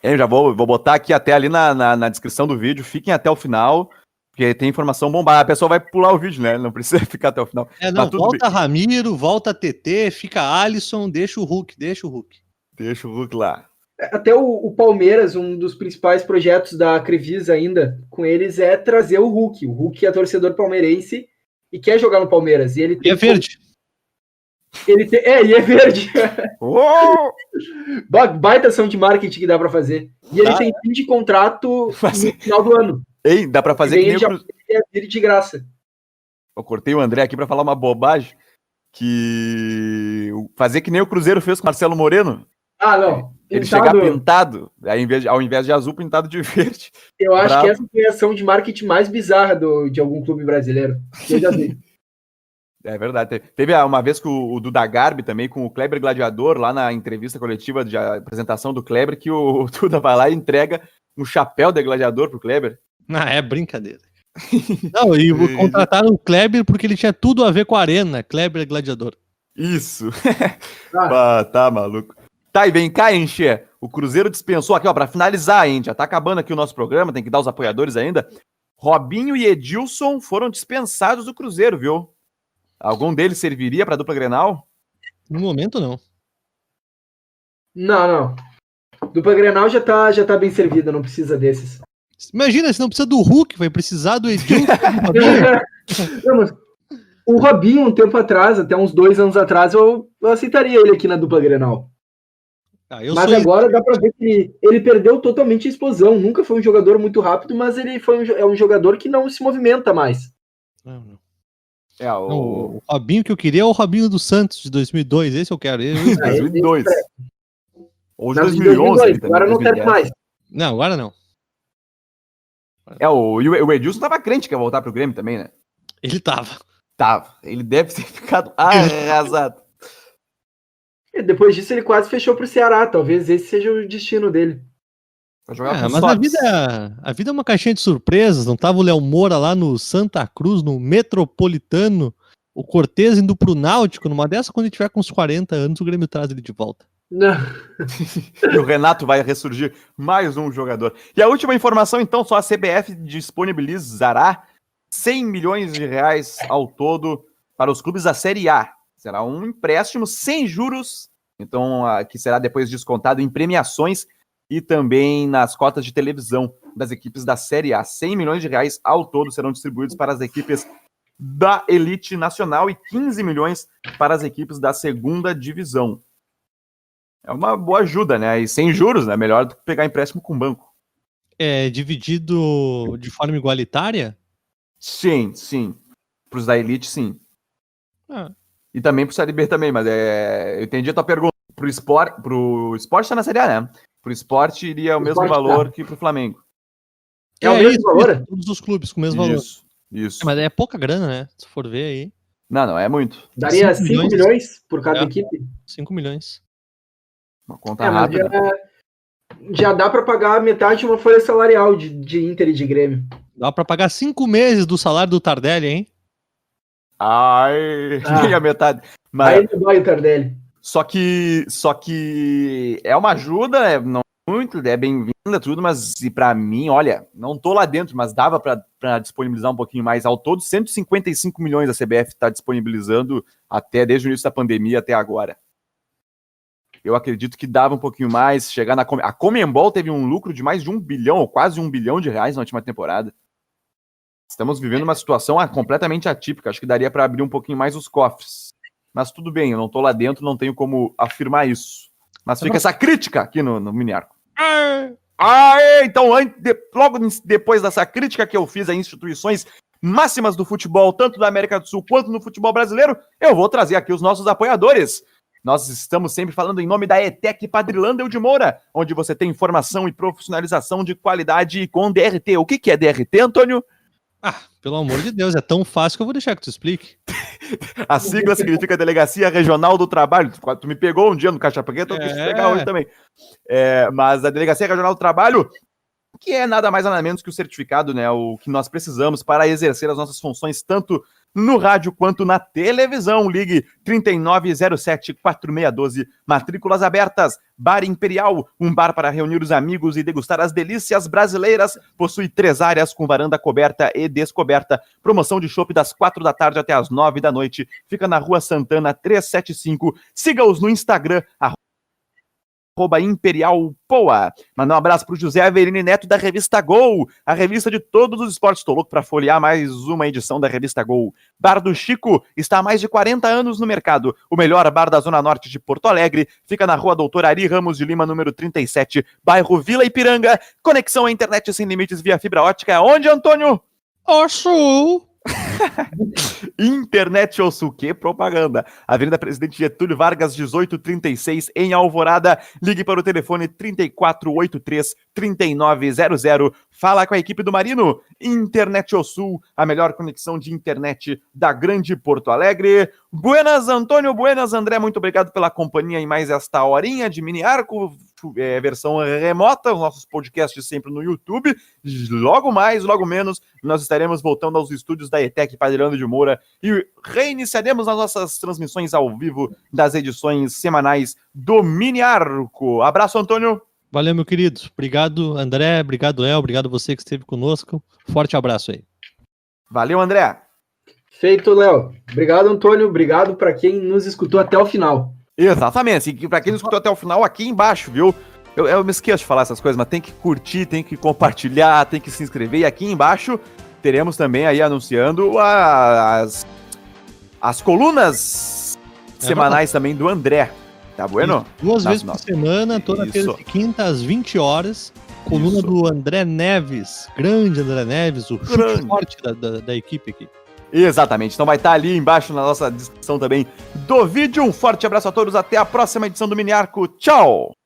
Eu já vou, vou botar aqui até ali na, na, na descrição do vídeo. Fiquem até o final. Porque tem informação bombada. A pessoa vai pular o vídeo, né? Não precisa *laughs* ficar até o final. É, não, volta bem. Ramiro, volta TT, fica Alisson, deixa o Hulk, deixa o Hulk. Deixa o Hulk lá. Até o, o, Palmeiras, um dos principais projetos da Crevisa ainda, com eles é trazer o Hulk. O Hulk é torcedor palmeirense e quer jogar no Palmeiras. E ele tem. E é verde. Ele tem... É, e é verde. *laughs* Oh! Baita ação de marketing que dá para fazer. E ele ah, tem fim de contrato Mas... no final do ano. Ei, dá para fazer que nem já... o... é de graça. Eu cortei o André aqui para falar uma bobagem. Que fazer que nem o Cruzeiro fez com o Marcelo Moreno. Ah, não. Ele pintado... chegar pintado, ao invés, de, ao invés de azul, pintado de *laughs* verde. Eu acho Bravo. que essa foi a ação de marketing mais bizarra do, de algum clube brasileiro. Eu já vi. *laughs* É verdade. Teve uma vez com o, Duda Garbi também, com o Kleber Gladiador, lá na entrevista coletiva de apresentação do Kleber, que o *laughs* Duda vai lá e entrega um chapéu de gladiador pro Kleber. Ah, é brincadeira. Não, e contrataram o Kleber porque ele tinha tudo a ver com a arena, Kleber Gladiador. Isso. Ah. ah, tá maluco. Tá, e vem cá, Enche. O Cruzeiro dispensou aqui, ó, pra finalizar, hein? Já tá acabando aqui o nosso programa, tem que dar os apoiadores ainda. Robinho e Edilson foram dispensados do Cruzeiro, viu? Algum deles serviria para dupla Grenal? No momento, não. Não, não. Dupla Grenal já tá, já tá bem servida, não precisa desses. Imagina, se não precisa do Hulk, vai precisar do Edilson. *laughs* não, mas o Robinho, um tempo atrás, até uns dois anos atrás, eu, eu aceitaria ele aqui na dupla Grenal. Ah, mas agora dá para ver que ele, ele, perdeu totalmente a explosão. Nunca foi um jogador muito rápido, mas ele foi um, é um jogador que não se movimenta mais. Não, não. É, o... Não, o Robinho que eu queria é o Robinho do Santos de 2002. Esse eu quero. Ele... 2002. *laughs* Ou de 2011. 2002, agora não quero mais. Não, agora não. É, o, o Edilson tava crente que ia voltar pro Grêmio também, né? Ele tava. Tava. Ele deve ter *laughs* ficado arrasado. Depois disso ele quase fechou pro Ceará. Talvez esse seja o destino dele. É, mas a vida, a vida é uma caixinha de surpresas. Não tava o Léo Moura lá no Santa Cruz, no Metropolitano, o Cortez indo pro Náutico. Numa dessa, quando ele tiver com uns 40 anos, o Grêmio traz ele de volta. Não. *laughs* e o Renato vai ressurgir mais um jogador. E a última informação, então, só a CBF disponibilizará 100 milhões de reais ao todo para os clubes da Série A. Será um empréstimo sem juros, então que será depois descontado em premiações e também nas cotas de televisão das equipes da Série A. 100 milhões de reais ao todo serão distribuídos para as equipes da elite nacional e 15 milhões para as equipes da segunda divisão. É uma boa ajuda, né? E sem juros, né? Melhor do que pegar empréstimo com banco. É dividido de forma igualitária? Sim, sim. Para os da elite, sim. Ah. E também para o Série B também, mas é... eu entendi a tua pergunta. Para o esporte, pro esporte tá na Série A, né? Pro esporte iria o, mesmo valor tá. que pro Flamengo. É, é o mesmo isso, valor? Todos os clubes com o mesmo isso, valor. Isso. É, mas é pouca grana, né? Se for ver aí. Não, não, é muito. Daria 5 milhões, milhões, por cada é, equipe? 5 milhões. Uma conta é, rápida. Já, já, dá para pagar metade de uma folha salarial de, de Inter e de Grêmio. Dá para pagar 5 meses do salário do Tardelli, hein? Ai, ah. *laughs* a metade. Mas... Aí não dói o Tardelli. Só que, só que é uma ajuda, é, não muito, é bem-vinda tudo, mas e para mim, olha, não tô lá dentro, mas dava para disponibilizar um pouquinho mais. Ao todo, 155 milhões a CBF está disponibilizando até desde o início da pandemia até agora. Eu acredito que dava um pouquinho mais, chegar na a Comembol teve um lucro de mais de um bilhão ou quase um bilhão de reais na última temporada. Estamos vivendo uma situação ah, completamente atípica. Acho que daria para abrir um pouquinho mais os cofres. Mas tudo bem, eu não estou lá dentro, não tenho como afirmar isso. Mas fica essa crítica aqui no, no mini arco. Ah, então, logo depois dessa crítica que eu fiz a instituições máximas do futebol, tanto da América do Sul quanto no futebol brasileiro, eu vou trazer aqui os nossos apoiadores. Nós estamos sempre falando em nome da ETEC Padrilândia de Moura, onde você tem informação e profissionalização de qualidade com DRT. O que, que é DRT, Antônio? Ah, pelo amor de Deus, é tão fácil que eu vou deixar que tu explique. A sigla significa Delegacia Regional do Trabalho. Tu me pegou um dia no Caixa Preta, eu quis te pegar hoje também. É, mas a Delegacia Regional do Trabalho, que é nada mais nada menos que o certificado, né? O que nós precisamos para exercer as nossas funções, tanto no rádio quanto na televisão. Ligue 3907-4612. Matrículas abertas. Bar Imperial, um bar para reunir os amigos e degustar as delícias brasileiras. Possui três áreas com varanda coberta e descoberta. Promoção de chopp das quatro da tarde até as nove da noite. Fica na Rua Santana 375. Siga-os no Instagram, arroba Imperial Poa. Mandar um abraço pro José Averini Neto da revista Gol, a revista de todos os esportes. Tô louco pra folhear mais uma edição da revista Gol. Bar do Chico está há mais de 40 anos no mercado. O melhor bar da Zona Norte de Porto Alegre. Fica na rua Doutor Ari Ramos de Lima, número 37, bairro Vila Ipiranga. Conexão à internet sem limites via fibra ótica. Onde, Antônio? Oxu! *laughs* Internet Osso, que propaganda. Avenida Presidente Getúlio Vargas, 1836, em Alvorada. Ligue para o telefone 3483-3900. Fala com a equipe do Marino. Internet Sul, a melhor conexão de internet da grande Porto Alegre. Buenas, Antônio. Buenas, André. Muito obrigado pela companhia em mais esta horinha de mini arco é, versão remota, os nossos podcasts sempre no YouTube. Logo mais, logo menos, nós estaremos voltando aos estúdios da ETEC Padrão de Moura e reiniciaremos as nossas transmissões ao vivo das edições semanais do Mini Arco. Abraço, Antônio. Valeu, meu querido. Obrigado, André. Obrigado, Léo. Obrigado você que esteve conosco. Forte abraço aí. Valeu, André. Feito, Léo. Obrigado, Antônio. Obrigado para quem nos escutou até o final. Exatamente. E para quem não escutou até o final, aqui embaixo, viu? Eu, eu, me esqueço de falar essas coisas, mas tem que curtir, tem que compartilhar, tem que se inscrever. E aqui embaixo teremos também aí anunciando as, as colunas é semanais também do André. Tá bueno? Duas vezes por semana, toda terça e quinta, às 20 horas. Coluna Isso. do André Neves, grande André Neves, o grande. forte da, da, da equipe aqui. Exatamente. Então vai estar ali embaixo na nossa descrição também do vídeo. Um forte abraço a todos. Até a próxima edição do Mini Arco. Tchau!